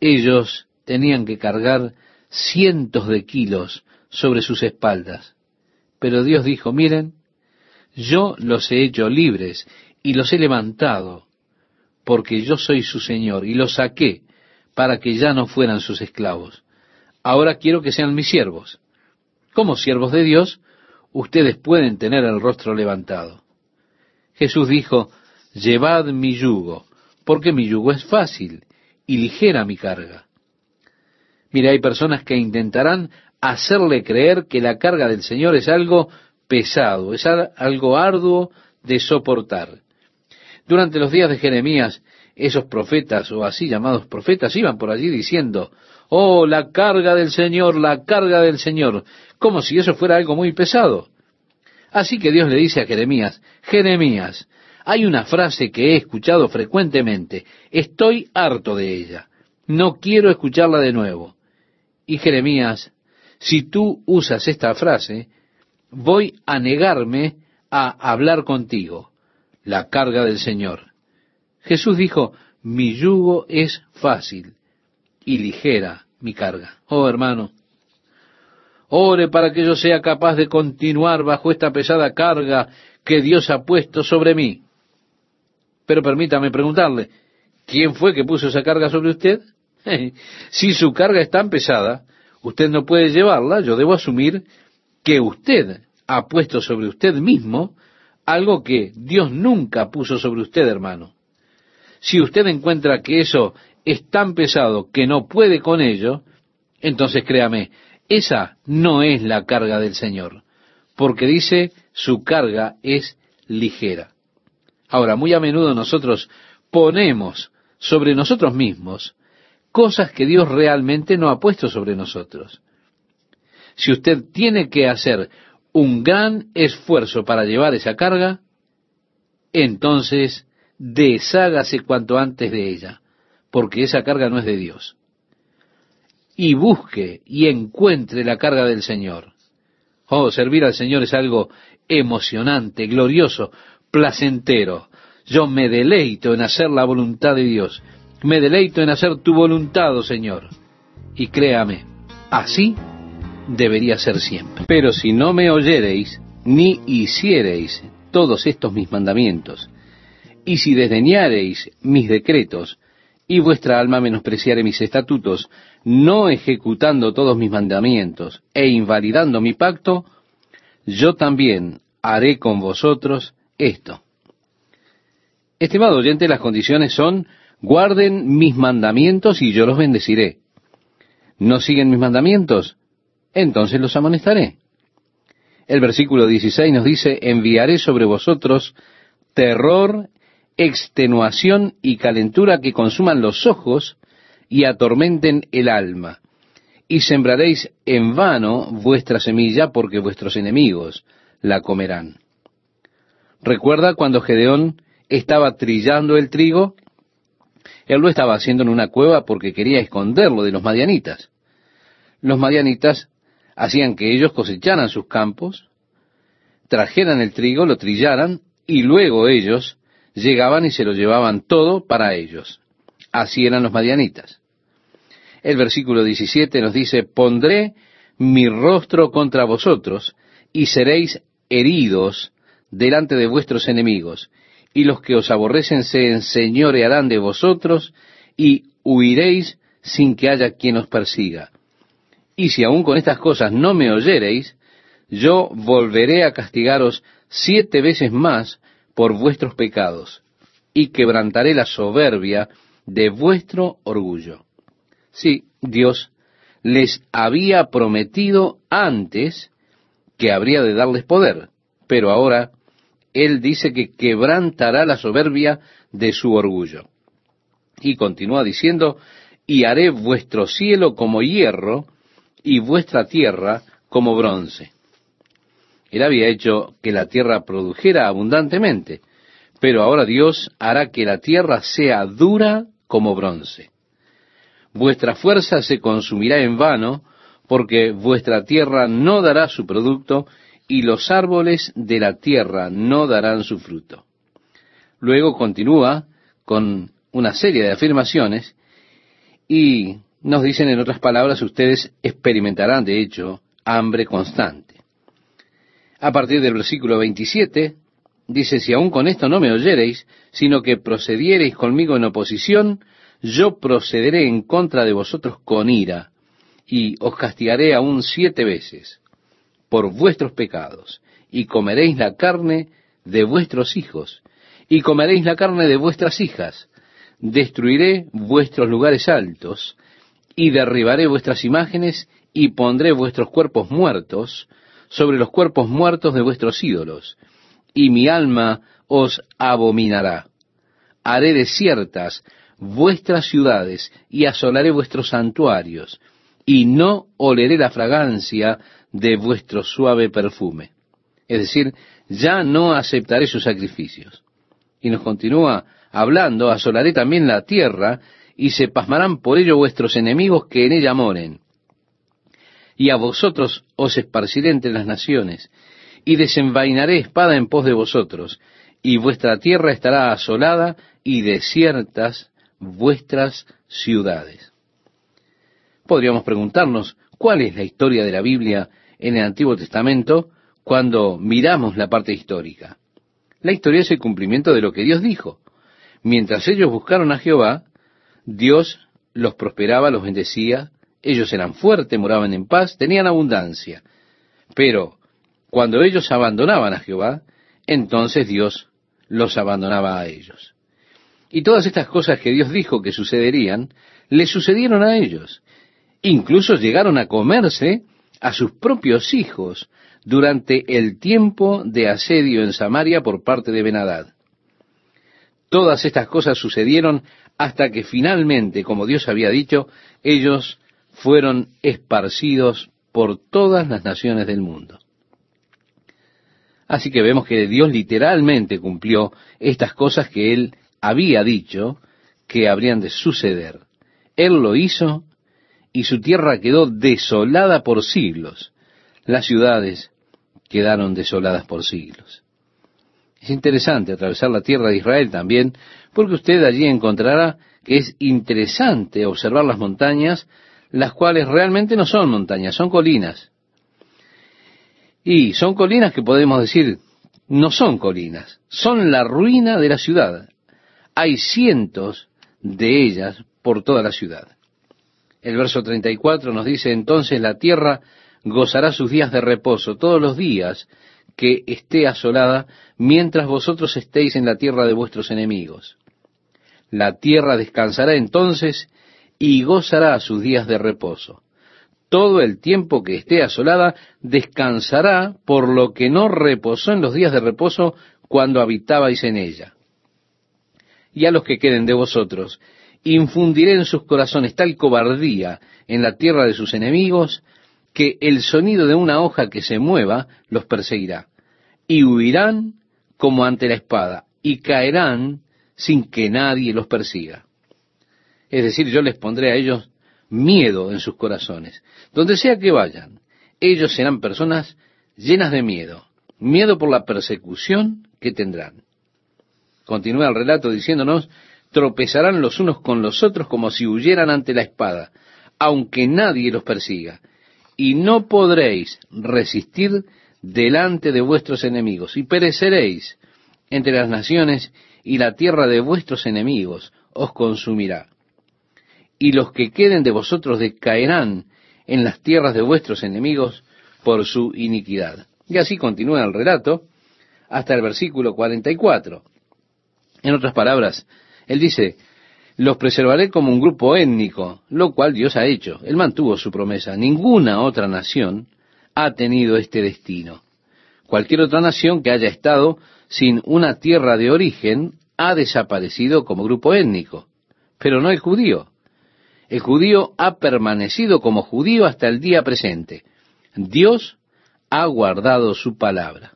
Ellos tenían que cargar cientos de kilos sobre sus espaldas. Pero Dios dijo, miren, yo los he hecho libres y los he levantado, porque yo soy su Señor, y los saqué para que ya no fueran sus esclavos. Ahora quiero que sean mis siervos. Como siervos de Dios, ustedes pueden tener el rostro levantado. Jesús dijo, llevad mi yugo, porque mi yugo es fácil y ligera mi carga. Mira, hay personas que intentarán hacerle creer que la carga del Señor es algo pesado, es algo arduo de soportar. Durante los días de Jeremías, esos profetas, o así llamados profetas, iban por allí diciendo, oh, la carga del Señor, la carga del Señor, como si eso fuera algo muy pesado. Así que Dios le dice a Jeremías, Jeremías, hay una frase que he escuchado frecuentemente, estoy harto de ella, no quiero escucharla de nuevo. Y Jeremías, si tú usas esta frase, voy a negarme a hablar contigo, la carga del Señor. Jesús dijo, mi yugo es fácil y ligera mi carga. Oh hermano, ore para que yo sea capaz de continuar bajo esta pesada carga que Dios ha puesto sobre mí. Pero permítame preguntarle, ¿quién fue que puso esa carga sobre usted? si su carga es tan pesada, usted no puede llevarla, yo debo asumir que usted ha puesto sobre usted mismo algo que Dios nunca puso sobre usted, hermano. Si usted encuentra que eso es tan pesado que no puede con ello, entonces créame, esa no es la carga del Señor, porque dice su carga es ligera. Ahora, muy a menudo nosotros ponemos sobre nosotros mismos cosas que Dios realmente no ha puesto sobre nosotros. Si usted tiene que hacer un gran esfuerzo para llevar esa carga, entonces deshágase cuanto antes de ella, porque esa carga no es de Dios. Y busque y encuentre la carga del Señor. Oh, servir al Señor es algo emocionante, glorioso, placentero. Yo me deleito en hacer la voluntad de Dios. Me deleito en hacer tu voluntad, oh Señor. Y créame, así debería ser siempre. Pero si no me oyereis, ni hiciereis todos estos mis mandamientos, y si desdeñareis mis decretos, y vuestra alma menospreciare mis estatutos, no ejecutando todos mis mandamientos e invalidando mi pacto, yo también haré con vosotros esto. Estimado oyente, las condiciones son, guarden mis mandamientos y yo los bendeciré. ¿No siguen mis mandamientos? entonces los amonestaré. El versículo 16 nos dice, enviaré sobre vosotros terror, extenuación y calentura que consuman los ojos y atormenten el alma. Y sembraréis en vano vuestra semilla porque vuestros enemigos la comerán. ¿Recuerda cuando Gedeón estaba trillando el trigo? Él lo estaba haciendo en una cueva porque quería esconderlo de los madianitas. Los madianitas hacían que ellos cosecharan sus campos, trajeran el trigo, lo trillaran, y luego ellos llegaban y se lo llevaban todo para ellos. Así eran los madianitas. El versículo 17 nos dice, pondré mi rostro contra vosotros y seréis heridos delante de vuestros enemigos, y los que os aborrecen se enseñorearán de vosotros y huiréis sin que haya quien os persiga. Y si aún con estas cosas no me oyereis, yo volveré a castigaros siete veces más por vuestros pecados, y quebrantaré la soberbia de vuestro orgullo. Sí, Dios les había prometido antes que habría de darles poder, pero ahora Él dice que quebrantará la soberbia de su orgullo. Y continúa diciendo, y haré vuestro cielo como hierro y vuestra tierra como bronce. Él había hecho que la tierra produjera abundantemente, pero ahora Dios hará que la tierra sea dura como bronce. Vuestra fuerza se consumirá en vano, porque vuestra tierra no dará su producto, y los árboles de la tierra no darán su fruto. Luego continúa con una serie de afirmaciones y nos dicen en otras palabras, ustedes experimentarán de hecho hambre constante. A partir del versículo 27 dice, si aún con esto no me oyereis, sino que procediereis conmigo en oposición, yo procederé en contra de vosotros con ira, y os castigaré aún siete veces por vuestros pecados, y comeréis la carne de vuestros hijos, y comeréis la carne de vuestras hijas, destruiré vuestros lugares altos, y derribaré vuestras imágenes, y pondré vuestros cuerpos muertos sobre los cuerpos muertos de vuestros ídolos, y mi alma os abominará. Haré desiertas vuestras ciudades, y asolaré vuestros santuarios, y no oleré la fragancia de vuestro suave perfume. Es decir, ya no aceptaré sus sacrificios. Y nos continúa hablando, asolaré también la tierra, y se pasmarán por ello vuestros enemigos que en ella moren. Y a vosotros os esparciré entre las naciones, y desenvainaré espada en pos de vosotros, y vuestra tierra estará asolada y desiertas vuestras ciudades. Podríamos preguntarnos, ¿cuál es la historia de la Biblia en el Antiguo Testamento cuando miramos la parte histórica? La historia es el cumplimiento de lo que Dios dijo. Mientras ellos buscaron a Jehová, Dios los prosperaba, los bendecía, ellos eran fuertes, moraban en paz, tenían abundancia. Pero cuando ellos abandonaban a Jehová, entonces Dios los abandonaba a ellos. Y todas estas cosas que Dios dijo que sucederían, le sucedieron a ellos. Incluso llegaron a comerse a sus propios hijos durante el tiempo de asedio en Samaria por parte de Benadad. Todas estas cosas sucedieron hasta que finalmente, como Dios había dicho, ellos fueron esparcidos por todas las naciones del mundo. Así que vemos que Dios literalmente cumplió estas cosas que Él había dicho que habrían de suceder. Él lo hizo y su tierra quedó desolada por siglos. Las ciudades quedaron desoladas por siglos. Es interesante atravesar la tierra de Israel también, porque usted allí encontrará que es interesante observar las montañas, las cuales realmente no son montañas, son colinas. Y son colinas que podemos decir, no son colinas, son la ruina de la ciudad hay cientos de ellas por toda la ciudad. El verso 34 nos dice, entonces la tierra gozará sus días de reposo todos los días que esté asolada, mientras vosotros estéis en la tierra de vuestros enemigos. La tierra descansará entonces y gozará sus días de reposo. Todo el tiempo que esté asolada descansará por lo que no reposó en los días de reposo cuando habitabais en ella y a los que queden de vosotros. Infundiré en sus corazones tal cobardía en la tierra de sus enemigos, que el sonido de una hoja que se mueva los perseguirá. Y huirán como ante la espada, y caerán sin que nadie los persiga. Es decir, yo les pondré a ellos miedo en sus corazones. Donde sea que vayan, ellos serán personas llenas de miedo. miedo por la persecución que tendrán. Continúa el relato diciéndonos, tropezarán los unos con los otros como si huyeran ante la espada, aunque nadie los persiga, y no podréis resistir delante de vuestros enemigos, y pereceréis entre las naciones, y la tierra de vuestros enemigos os consumirá. Y los que queden de vosotros decaerán en las tierras de vuestros enemigos por su iniquidad. Y así continúa el relato hasta el versículo 44. En otras palabras, él dice, los preservaré como un grupo étnico, lo cual Dios ha hecho. Él mantuvo su promesa. Ninguna otra nación ha tenido este destino. Cualquier otra nación que haya estado sin una tierra de origen ha desaparecido como grupo étnico, pero no el judío. El judío ha permanecido como judío hasta el día presente. Dios ha guardado su palabra.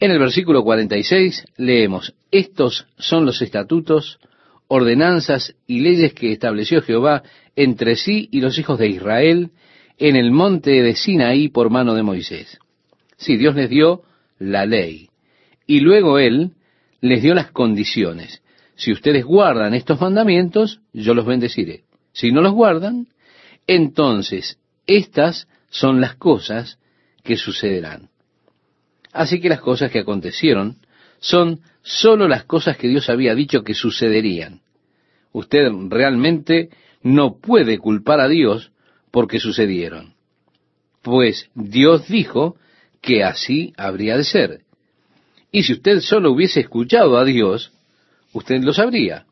En el versículo 46 leemos, estos son los estatutos, ordenanzas y leyes que estableció Jehová entre sí y los hijos de Israel en el monte de Sinaí por mano de Moisés. Sí, Dios les dio la ley. Y luego Él les dio las condiciones. Si ustedes guardan estos mandamientos, yo los bendeciré. Si no los guardan, entonces estas son las cosas que sucederán. Así que las cosas que acontecieron son sólo las cosas que Dios había dicho que sucederían. Usted realmente no puede culpar a Dios porque sucedieron. Pues Dios dijo que así habría de ser. Y si usted solo hubiese escuchado a Dios, usted lo sabría.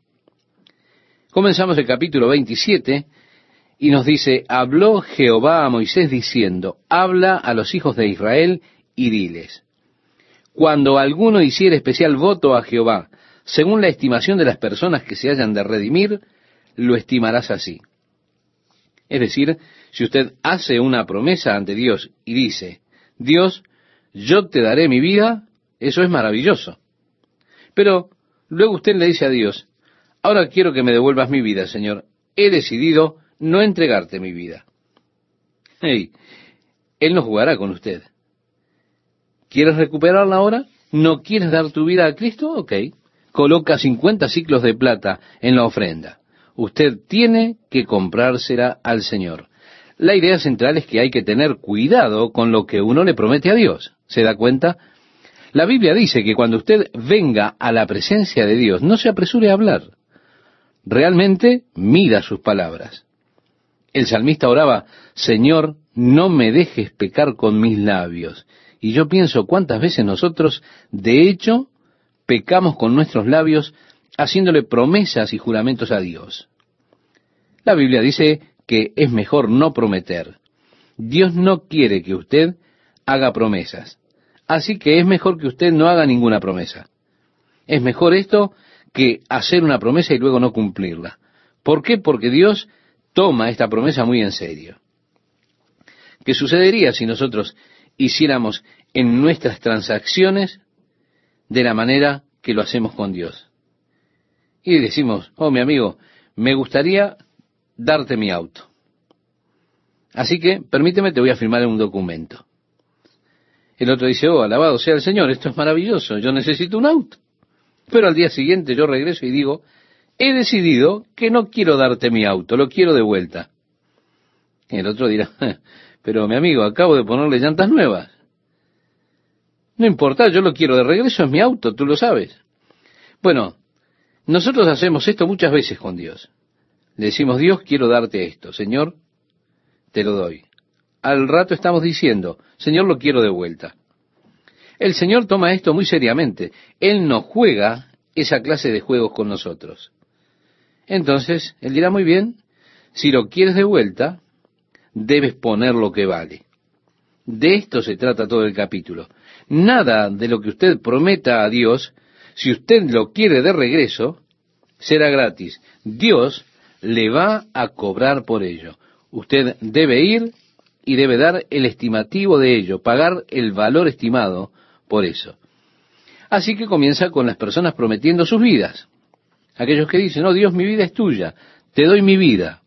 Comenzamos el capítulo 27 y nos dice, habló Jehová a Moisés diciendo, habla a los hijos de Israel y diles, cuando alguno hiciere especial voto a Jehová, según la estimación de las personas que se hayan de redimir, lo estimarás así. Es decir, si usted hace una promesa ante Dios y dice, Dios, yo te daré mi vida, eso es maravilloso. Pero luego usted le dice a Dios, ahora quiero que me devuelvas mi vida, Señor. He decidido no entregarte mi vida. Hey, Él no jugará con usted. ¿Quieres recuperarla ahora? ¿No quieres dar tu vida a Cristo? Ok. Coloca 50 ciclos de plata en la ofrenda. Usted tiene que comprársela al Señor. La idea central es que hay que tener cuidado con lo que uno le promete a Dios. ¿Se da cuenta? La Biblia dice que cuando usted venga a la presencia de Dios, no se apresure a hablar. Realmente mida sus palabras. El salmista oraba, Señor, no me dejes pecar con mis labios. Y yo pienso cuántas veces nosotros, de hecho, pecamos con nuestros labios haciéndole promesas y juramentos a Dios. La Biblia dice que es mejor no prometer. Dios no quiere que usted haga promesas. Así que es mejor que usted no haga ninguna promesa. Es mejor esto que hacer una promesa y luego no cumplirla. ¿Por qué? Porque Dios toma esta promesa muy en serio. ¿Qué sucedería si nosotros hiciéramos en nuestras transacciones de la manera que lo hacemos con Dios. Y decimos, oh mi amigo, me gustaría darte mi auto. Así que permíteme, te voy a firmar un documento. El otro dice, oh, alabado sea el Señor, esto es maravilloso, yo necesito un auto. Pero al día siguiente yo regreso y digo, he decidido que no quiero darte mi auto, lo quiero de vuelta. Y el otro dirá, pero mi amigo, acabo de ponerle llantas nuevas. No importa, yo lo quiero de regreso, es mi auto, tú lo sabes. Bueno, nosotros hacemos esto muchas veces con Dios. Le decimos, Dios, quiero darte esto. Señor, te lo doy. Al rato estamos diciendo, Señor, lo quiero de vuelta. El Señor toma esto muy seriamente. Él no juega esa clase de juegos con nosotros. Entonces, Él dirá, muy bien, si lo quieres de vuelta, debes poner lo que vale. De esto se trata todo el capítulo. Nada de lo que usted prometa a Dios, si usted lo quiere de regreso, será gratis. Dios le va a cobrar por ello. Usted debe ir y debe dar el estimativo de ello, pagar el valor estimado por eso. Así que comienza con las personas prometiendo sus vidas. Aquellos que dicen, no, Dios, mi vida es tuya, te doy mi vida.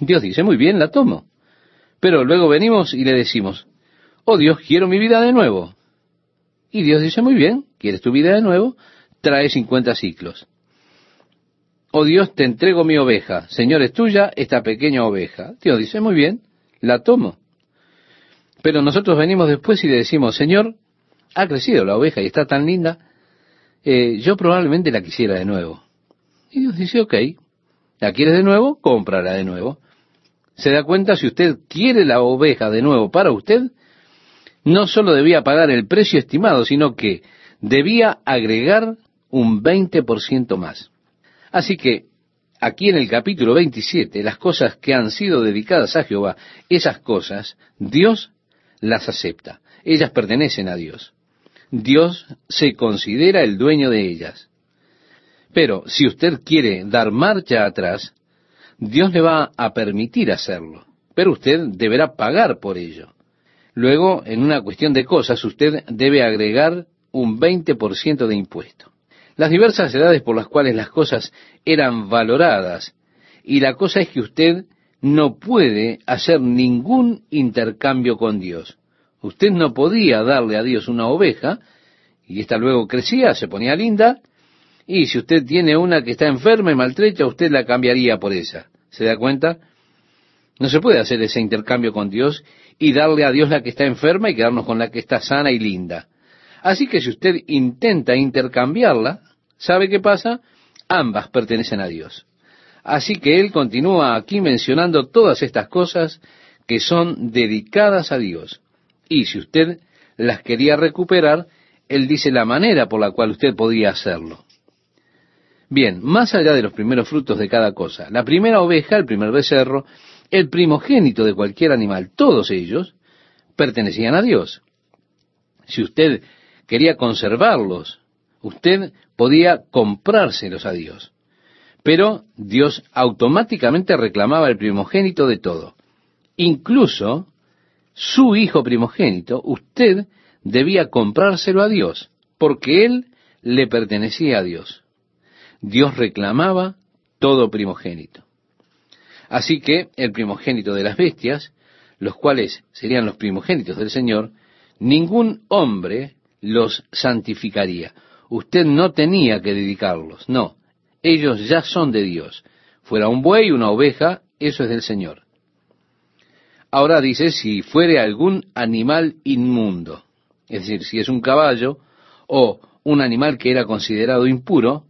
Dios dice, muy bien, la tomo. Pero luego venimos y le decimos, oh Dios, quiero mi vida de nuevo. Y Dios dice, muy bien, ¿quieres tu vida de nuevo? Trae 50 ciclos. Oh Dios, te entrego mi oveja. Señor, es tuya esta pequeña oveja. Dios dice, muy bien, la tomo. Pero nosotros venimos después y le decimos, Señor, ha crecido la oveja y está tan linda, eh, yo probablemente la quisiera de nuevo. Y Dios dice, ok, ¿la quieres de nuevo? Cómprala de nuevo. ¿Se da cuenta si usted quiere la oveja de nuevo para usted? No solo debía pagar el precio estimado, sino que debía agregar un 20% más. Así que aquí en el capítulo 27, las cosas que han sido dedicadas a Jehová, esas cosas, Dios las acepta. Ellas pertenecen a Dios. Dios se considera el dueño de ellas. Pero si usted quiere dar marcha atrás, Dios le va a permitir hacerlo, pero usted deberá pagar por ello. Luego, en una cuestión de cosas, usted debe agregar un 20% de impuesto. Las diversas edades por las cuales las cosas eran valoradas, y la cosa es que usted no puede hacer ningún intercambio con Dios. Usted no podía darle a Dios una oveja, y esta luego crecía, se ponía linda, y si usted tiene una que está enferma y maltrecha, usted la cambiaría por esa. ¿Se da cuenta? No se puede hacer ese intercambio con Dios y darle a Dios la que está enferma y quedarnos con la que está sana y linda. Así que si usted intenta intercambiarla, ¿sabe qué pasa? Ambas pertenecen a Dios. Así que Él continúa aquí mencionando todas estas cosas que son dedicadas a Dios. Y si usted las quería recuperar, Él dice la manera por la cual usted podía hacerlo. Bien, más allá de los primeros frutos de cada cosa, la primera oveja, el primer becerro, el primogénito de cualquier animal, todos ellos pertenecían a Dios. Si usted quería conservarlos, usted podía comprárselos a Dios. Pero Dios automáticamente reclamaba el primogénito de todo. Incluso su hijo primogénito, usted debía comprárselo a Dios, porque él le pertenecía a Dios. Dios reclamaba todo primogénito. Así que el primogénito de las bestias, los cuales serían los primogénitos del Señor, ningún hombre los santificaría. Usted no tenía que dedicarlos, no. Ellos ya son de Dios. Fuera un buey, una oveja, eso es del Señor. Ahora dice, si fuere algún animal inmundo, es decir, si es un caballo o un animal que era considerado impuro,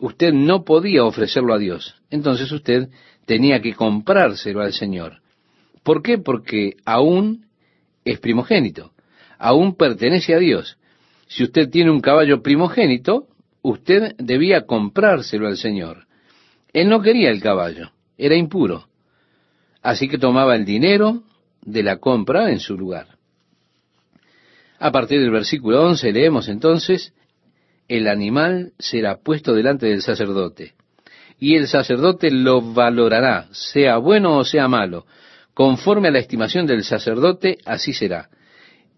usted no podía ofrecerlo a Dios. Entonces usted tenía que comprárselo al Señor. ¿Por qué? Porque aún es primogénito, aún pertenece a Dios. Si usted tiene un caballo primogénito, usted debía comprárselo al Señor. Él no quería el caballo, era impuro. Así que tomaba el dinero de la compra en su lugar. A partir del versículo 11 leemos entonces, el animal será puesto delante del sacerdote, y el sacerdote lo valorará, sea bueno o sea malo, conforme a la estimación del sacerdote, así será.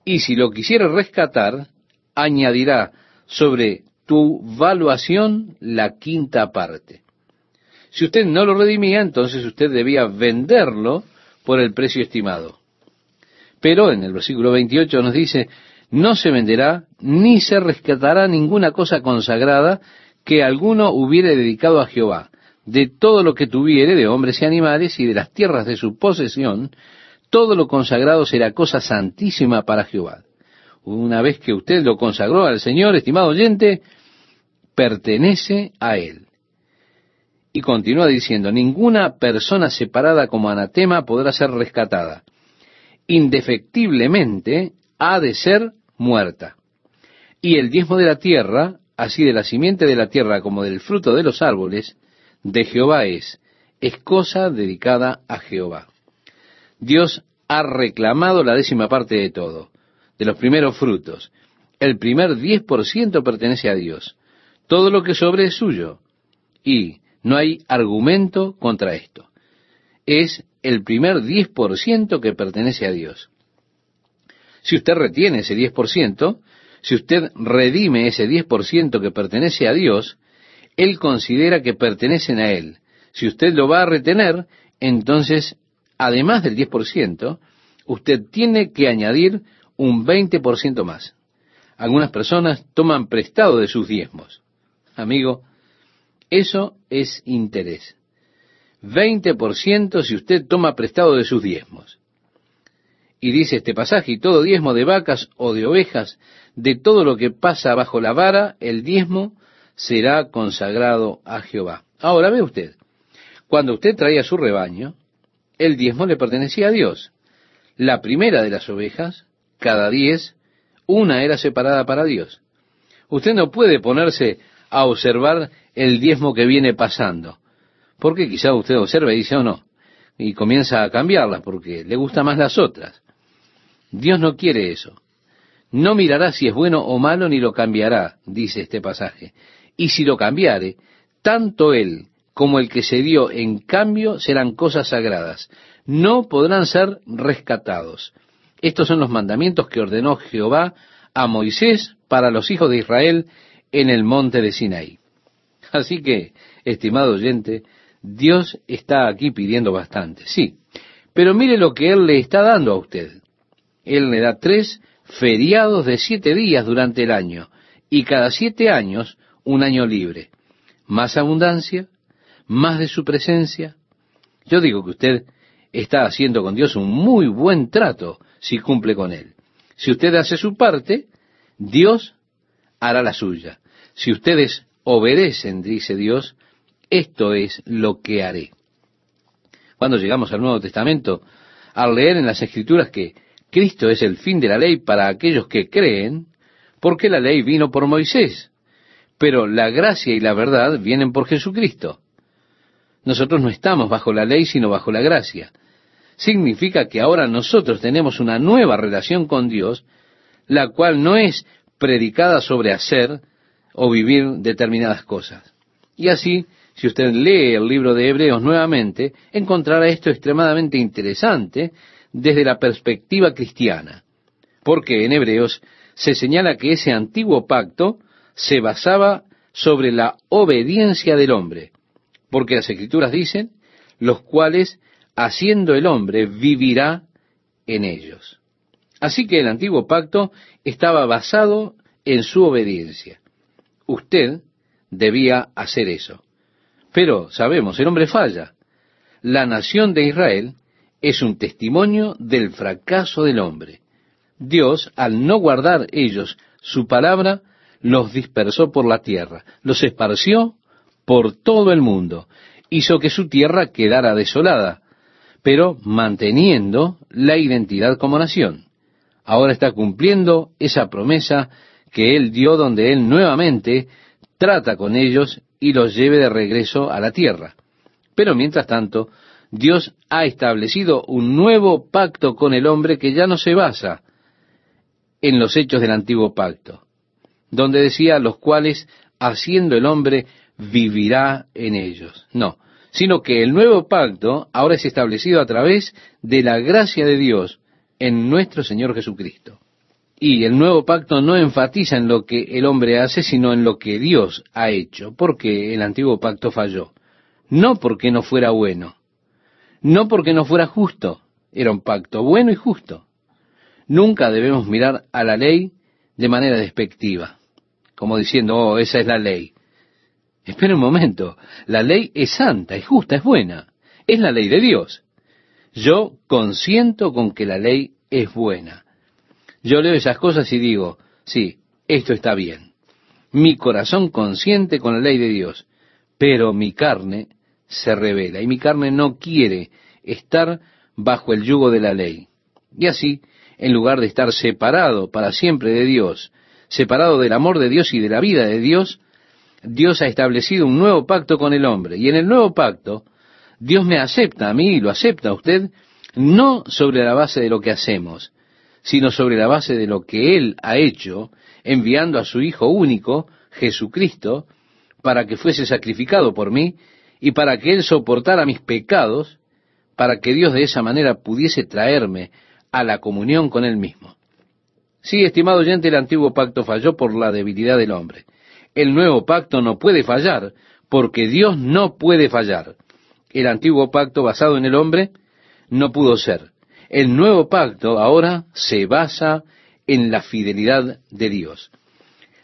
Y si lo quisiera rescatar, añadirá sobre tu valuación la quinta parte. Si usted no lo redimía, entonces usted debía venderlo por el precio estimado. Pero en el versículo 28 nos dice, no se venderá ni se rescatará ninguna cosa consagrada que alguno hubiere dedicado a Jehová. De todo lo que tuviere, de hombres y animales, y de las tierras de su posesión, todo lo consagrado será cosa santísima para Jehová. Una vez que usted lo consagró al Señor, estimado oyente, pertenece a Él. Y continúa diciendo, ninguna persona separada como anatema podrá ser rescatada. Indefectiblemente ha de ser muerta. Y el diezmo de la tierra, así de la simiente de la tierra como del fruto de los árboles, de Jehová es, es cosa dedicada a Jehová. Dios ha reclamado la décima parte de todo, de los primeros frutos. El primer diez por ciento pertenece a Dios. Todo lo que sobre es suyo. Y no hay argumento contra esto. Es el primer diez por ciento que pertenece a Dios. Si usted retiene ese 10%, si usted redime ese 10% que pertenece a Dios, Él considera que pertenecen a Él. Si usted lo va a retener, entonces, además del 10%, usted tiene que añadir un 20% más. Algunas personas toman prestado de sus diezmos. Amigo, eso es interés. 20% si usted toma prestado de sus diezmos. Y dice este pasaje, y todo diezmo de vacas o de ovejas, de todo lo que pasa bajo la vara, el diezmo será consagrado a Jehová. Ahora ve usted, cuando usted traía su rebaño, el diezmo le pertenecía a Dios. La primera de las ovejas, cada diez, una era separada para Dios. Usted no puede ponerse a observar el diezmo que viene pasando, porque quizá usted observa y dice, oh no, y comienza a cambiarlas porque le gustan más las otras. Dios no quiere eso. No mirará si es bueno o malo ni lo cambiará, dice este pasaje. Y si lo cambiare, tanto él como el que se dio en cambio serán cosas sagradas. No podrán ser rescatados. Estos son los mandamientos que ordenó Jehová a Moisés para los hijos de Israel en el monte de Sinaí. Así que, estimado oyente, Dios está aquí pidiendo bastante, sí. Pero mire lo que Él le está dando a usted. Él le da tres feriados de siete días durante el año y cada siete años un año libre. Más abundancia, más de su presencia. Yo digo que usted está haciendo con Dios un muy buen trato si cumple con Él. Si usted hace su parte, Dios hará la suya. Si ustedes obedecen, dice Dios, esto es lo que haré. Cuando llegamos al Nuevo Testamento, al leer en las Escrituras que Cristo es el fin de la ley para aquellos que creen, porque la ley vino por Moisés, pero la gracia y la verdad vienen por Jesucristo. Nosotros no estamos bajo la ley, sino bajo la gracia. Significa que ahora nosotros tenemos una nueva relación con Dios, la cual no es predicada sobre hacer o vivir determinadas cosas. Y así, si usted lee el libro de Hebreos nuevamente, encontrará esto extremadamente interesante desde la perspectiva cristiana. Porque en Hebreos se señala que ese antiguo pacto se basaba sobre la obediencia del hombre, porque las escrituras dicen, los cuales, haciendo el hombre, vivirá en ellos. Así que el antiguo pacto estaba basado en su obediencia. Usted debía hacer eso. Pero sabemos, el hombre falla. La nación de Israel es un testimonio del fracaso del hombre. Dios, al no guardar ellos su palabra, los dispersó por la tierra, los esparció por todo el mundo, hizo que su tierra quedara desolada, pero manteniendo la identidad como nación. Ahora está cumpliendo esa promesa que Él dio donde Él nuevamente trata con ellos y los lleve de regreso a la tierra. Pero mientras tanto, Dios ha establecido un nuevo pacto con el hombre que ya no se basa en los hechos del antiguo pacto, donde decía los cuales, haciendo el hombre, vivirá en ellos. No, sino que el nuevo pacto ahora es establecido a través de la gracia de Dios en nuestro Señor Jesucristo. Y el nuevo pacto no enfatiza en lo que el hombre hace, sino en lo que Dios ha hecho, porque el antiguo pacto falló. No porque no fuera bueno, no porque no fuera justo, era un pacto bueno y justo. Nunca debemos mirar a la ley de manera despectiva, como diciendo, oh, esa es la ley. Espera un momento, la ley es santa, es justa, es buena, es la ley de Dios. Yo consiento con que la ley es buena. Yo leo esas cosas y digo, sí, esto está bien. Mi corazón consiente con la ley de Dios, pero mi carne se revela y mi carne no quiere estar bajo el yugo de la ley. Y así, en lugar de estar separado para siempre de Dios, separado del amor de Dios y de la vida de Dios, Dios ha establecido un nuevo pacto con el hombre. Y en el nuevo pacto, Dios me acepta a mí y lo acepta a usted, no sobre la base de lo que hacemos, sino sobre la base de lo que Él ha hecho, enviando a su Hijo único, Jesucristo, para que fuese sacrificado por mí y para que Él soportara mis pecados, para que Dios de esa manera pudiese traerme a la comunión con Él mismo. Sí, estimado oyente, el antiguo pacto falló por la debilidad del hombre el nuevo pacto no puede fallar, porque Dios no puede fallar. El antiguo pacto basado en el hombre no pudo ser. El nuevo pacto ahora se basa en la fidelidad de Dios.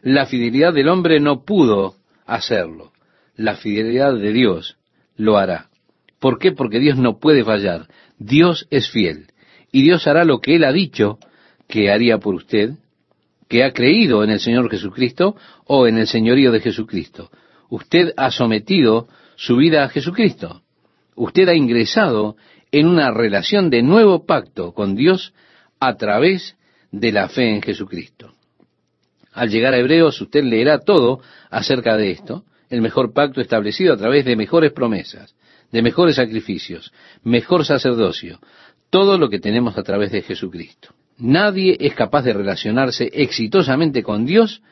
La fidelidad del hombre no pudo hacerlo. La fidelidad de Dios lo hará. ¿Por qué? Porque Dios no puede fallar. Dios es fiel. Y Dios hará lo que Él ha dicho que haría por usted, que ha creído en el Señor Jesucristo o en el señorío de Jesucristo. Usted ha sometido su vida a Jesucristo. Usted ha ingresado en una relación de nuevo pacto con Dios a través de la fe en Jesucristo. Al llegar a Hebreos usted leerá todo acerca de esto, el mejor pacto establecido a través de mejores promesas, de mejores sacrificios, mejor sacerdocio, todo lo que tenemos a través de Jesucristo. Nadie es capaz de relacionarse exitosamente con Dios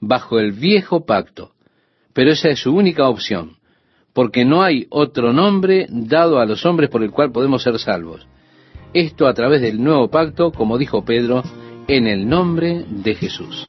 bajo el viejo pacto, pero esa es su única opción, porque no hay otro nombre dado a los hombres por el cual podemos ser salvos. Esto a través del nuevo pacto, como dijo Pedro, en el nombre de Jesús.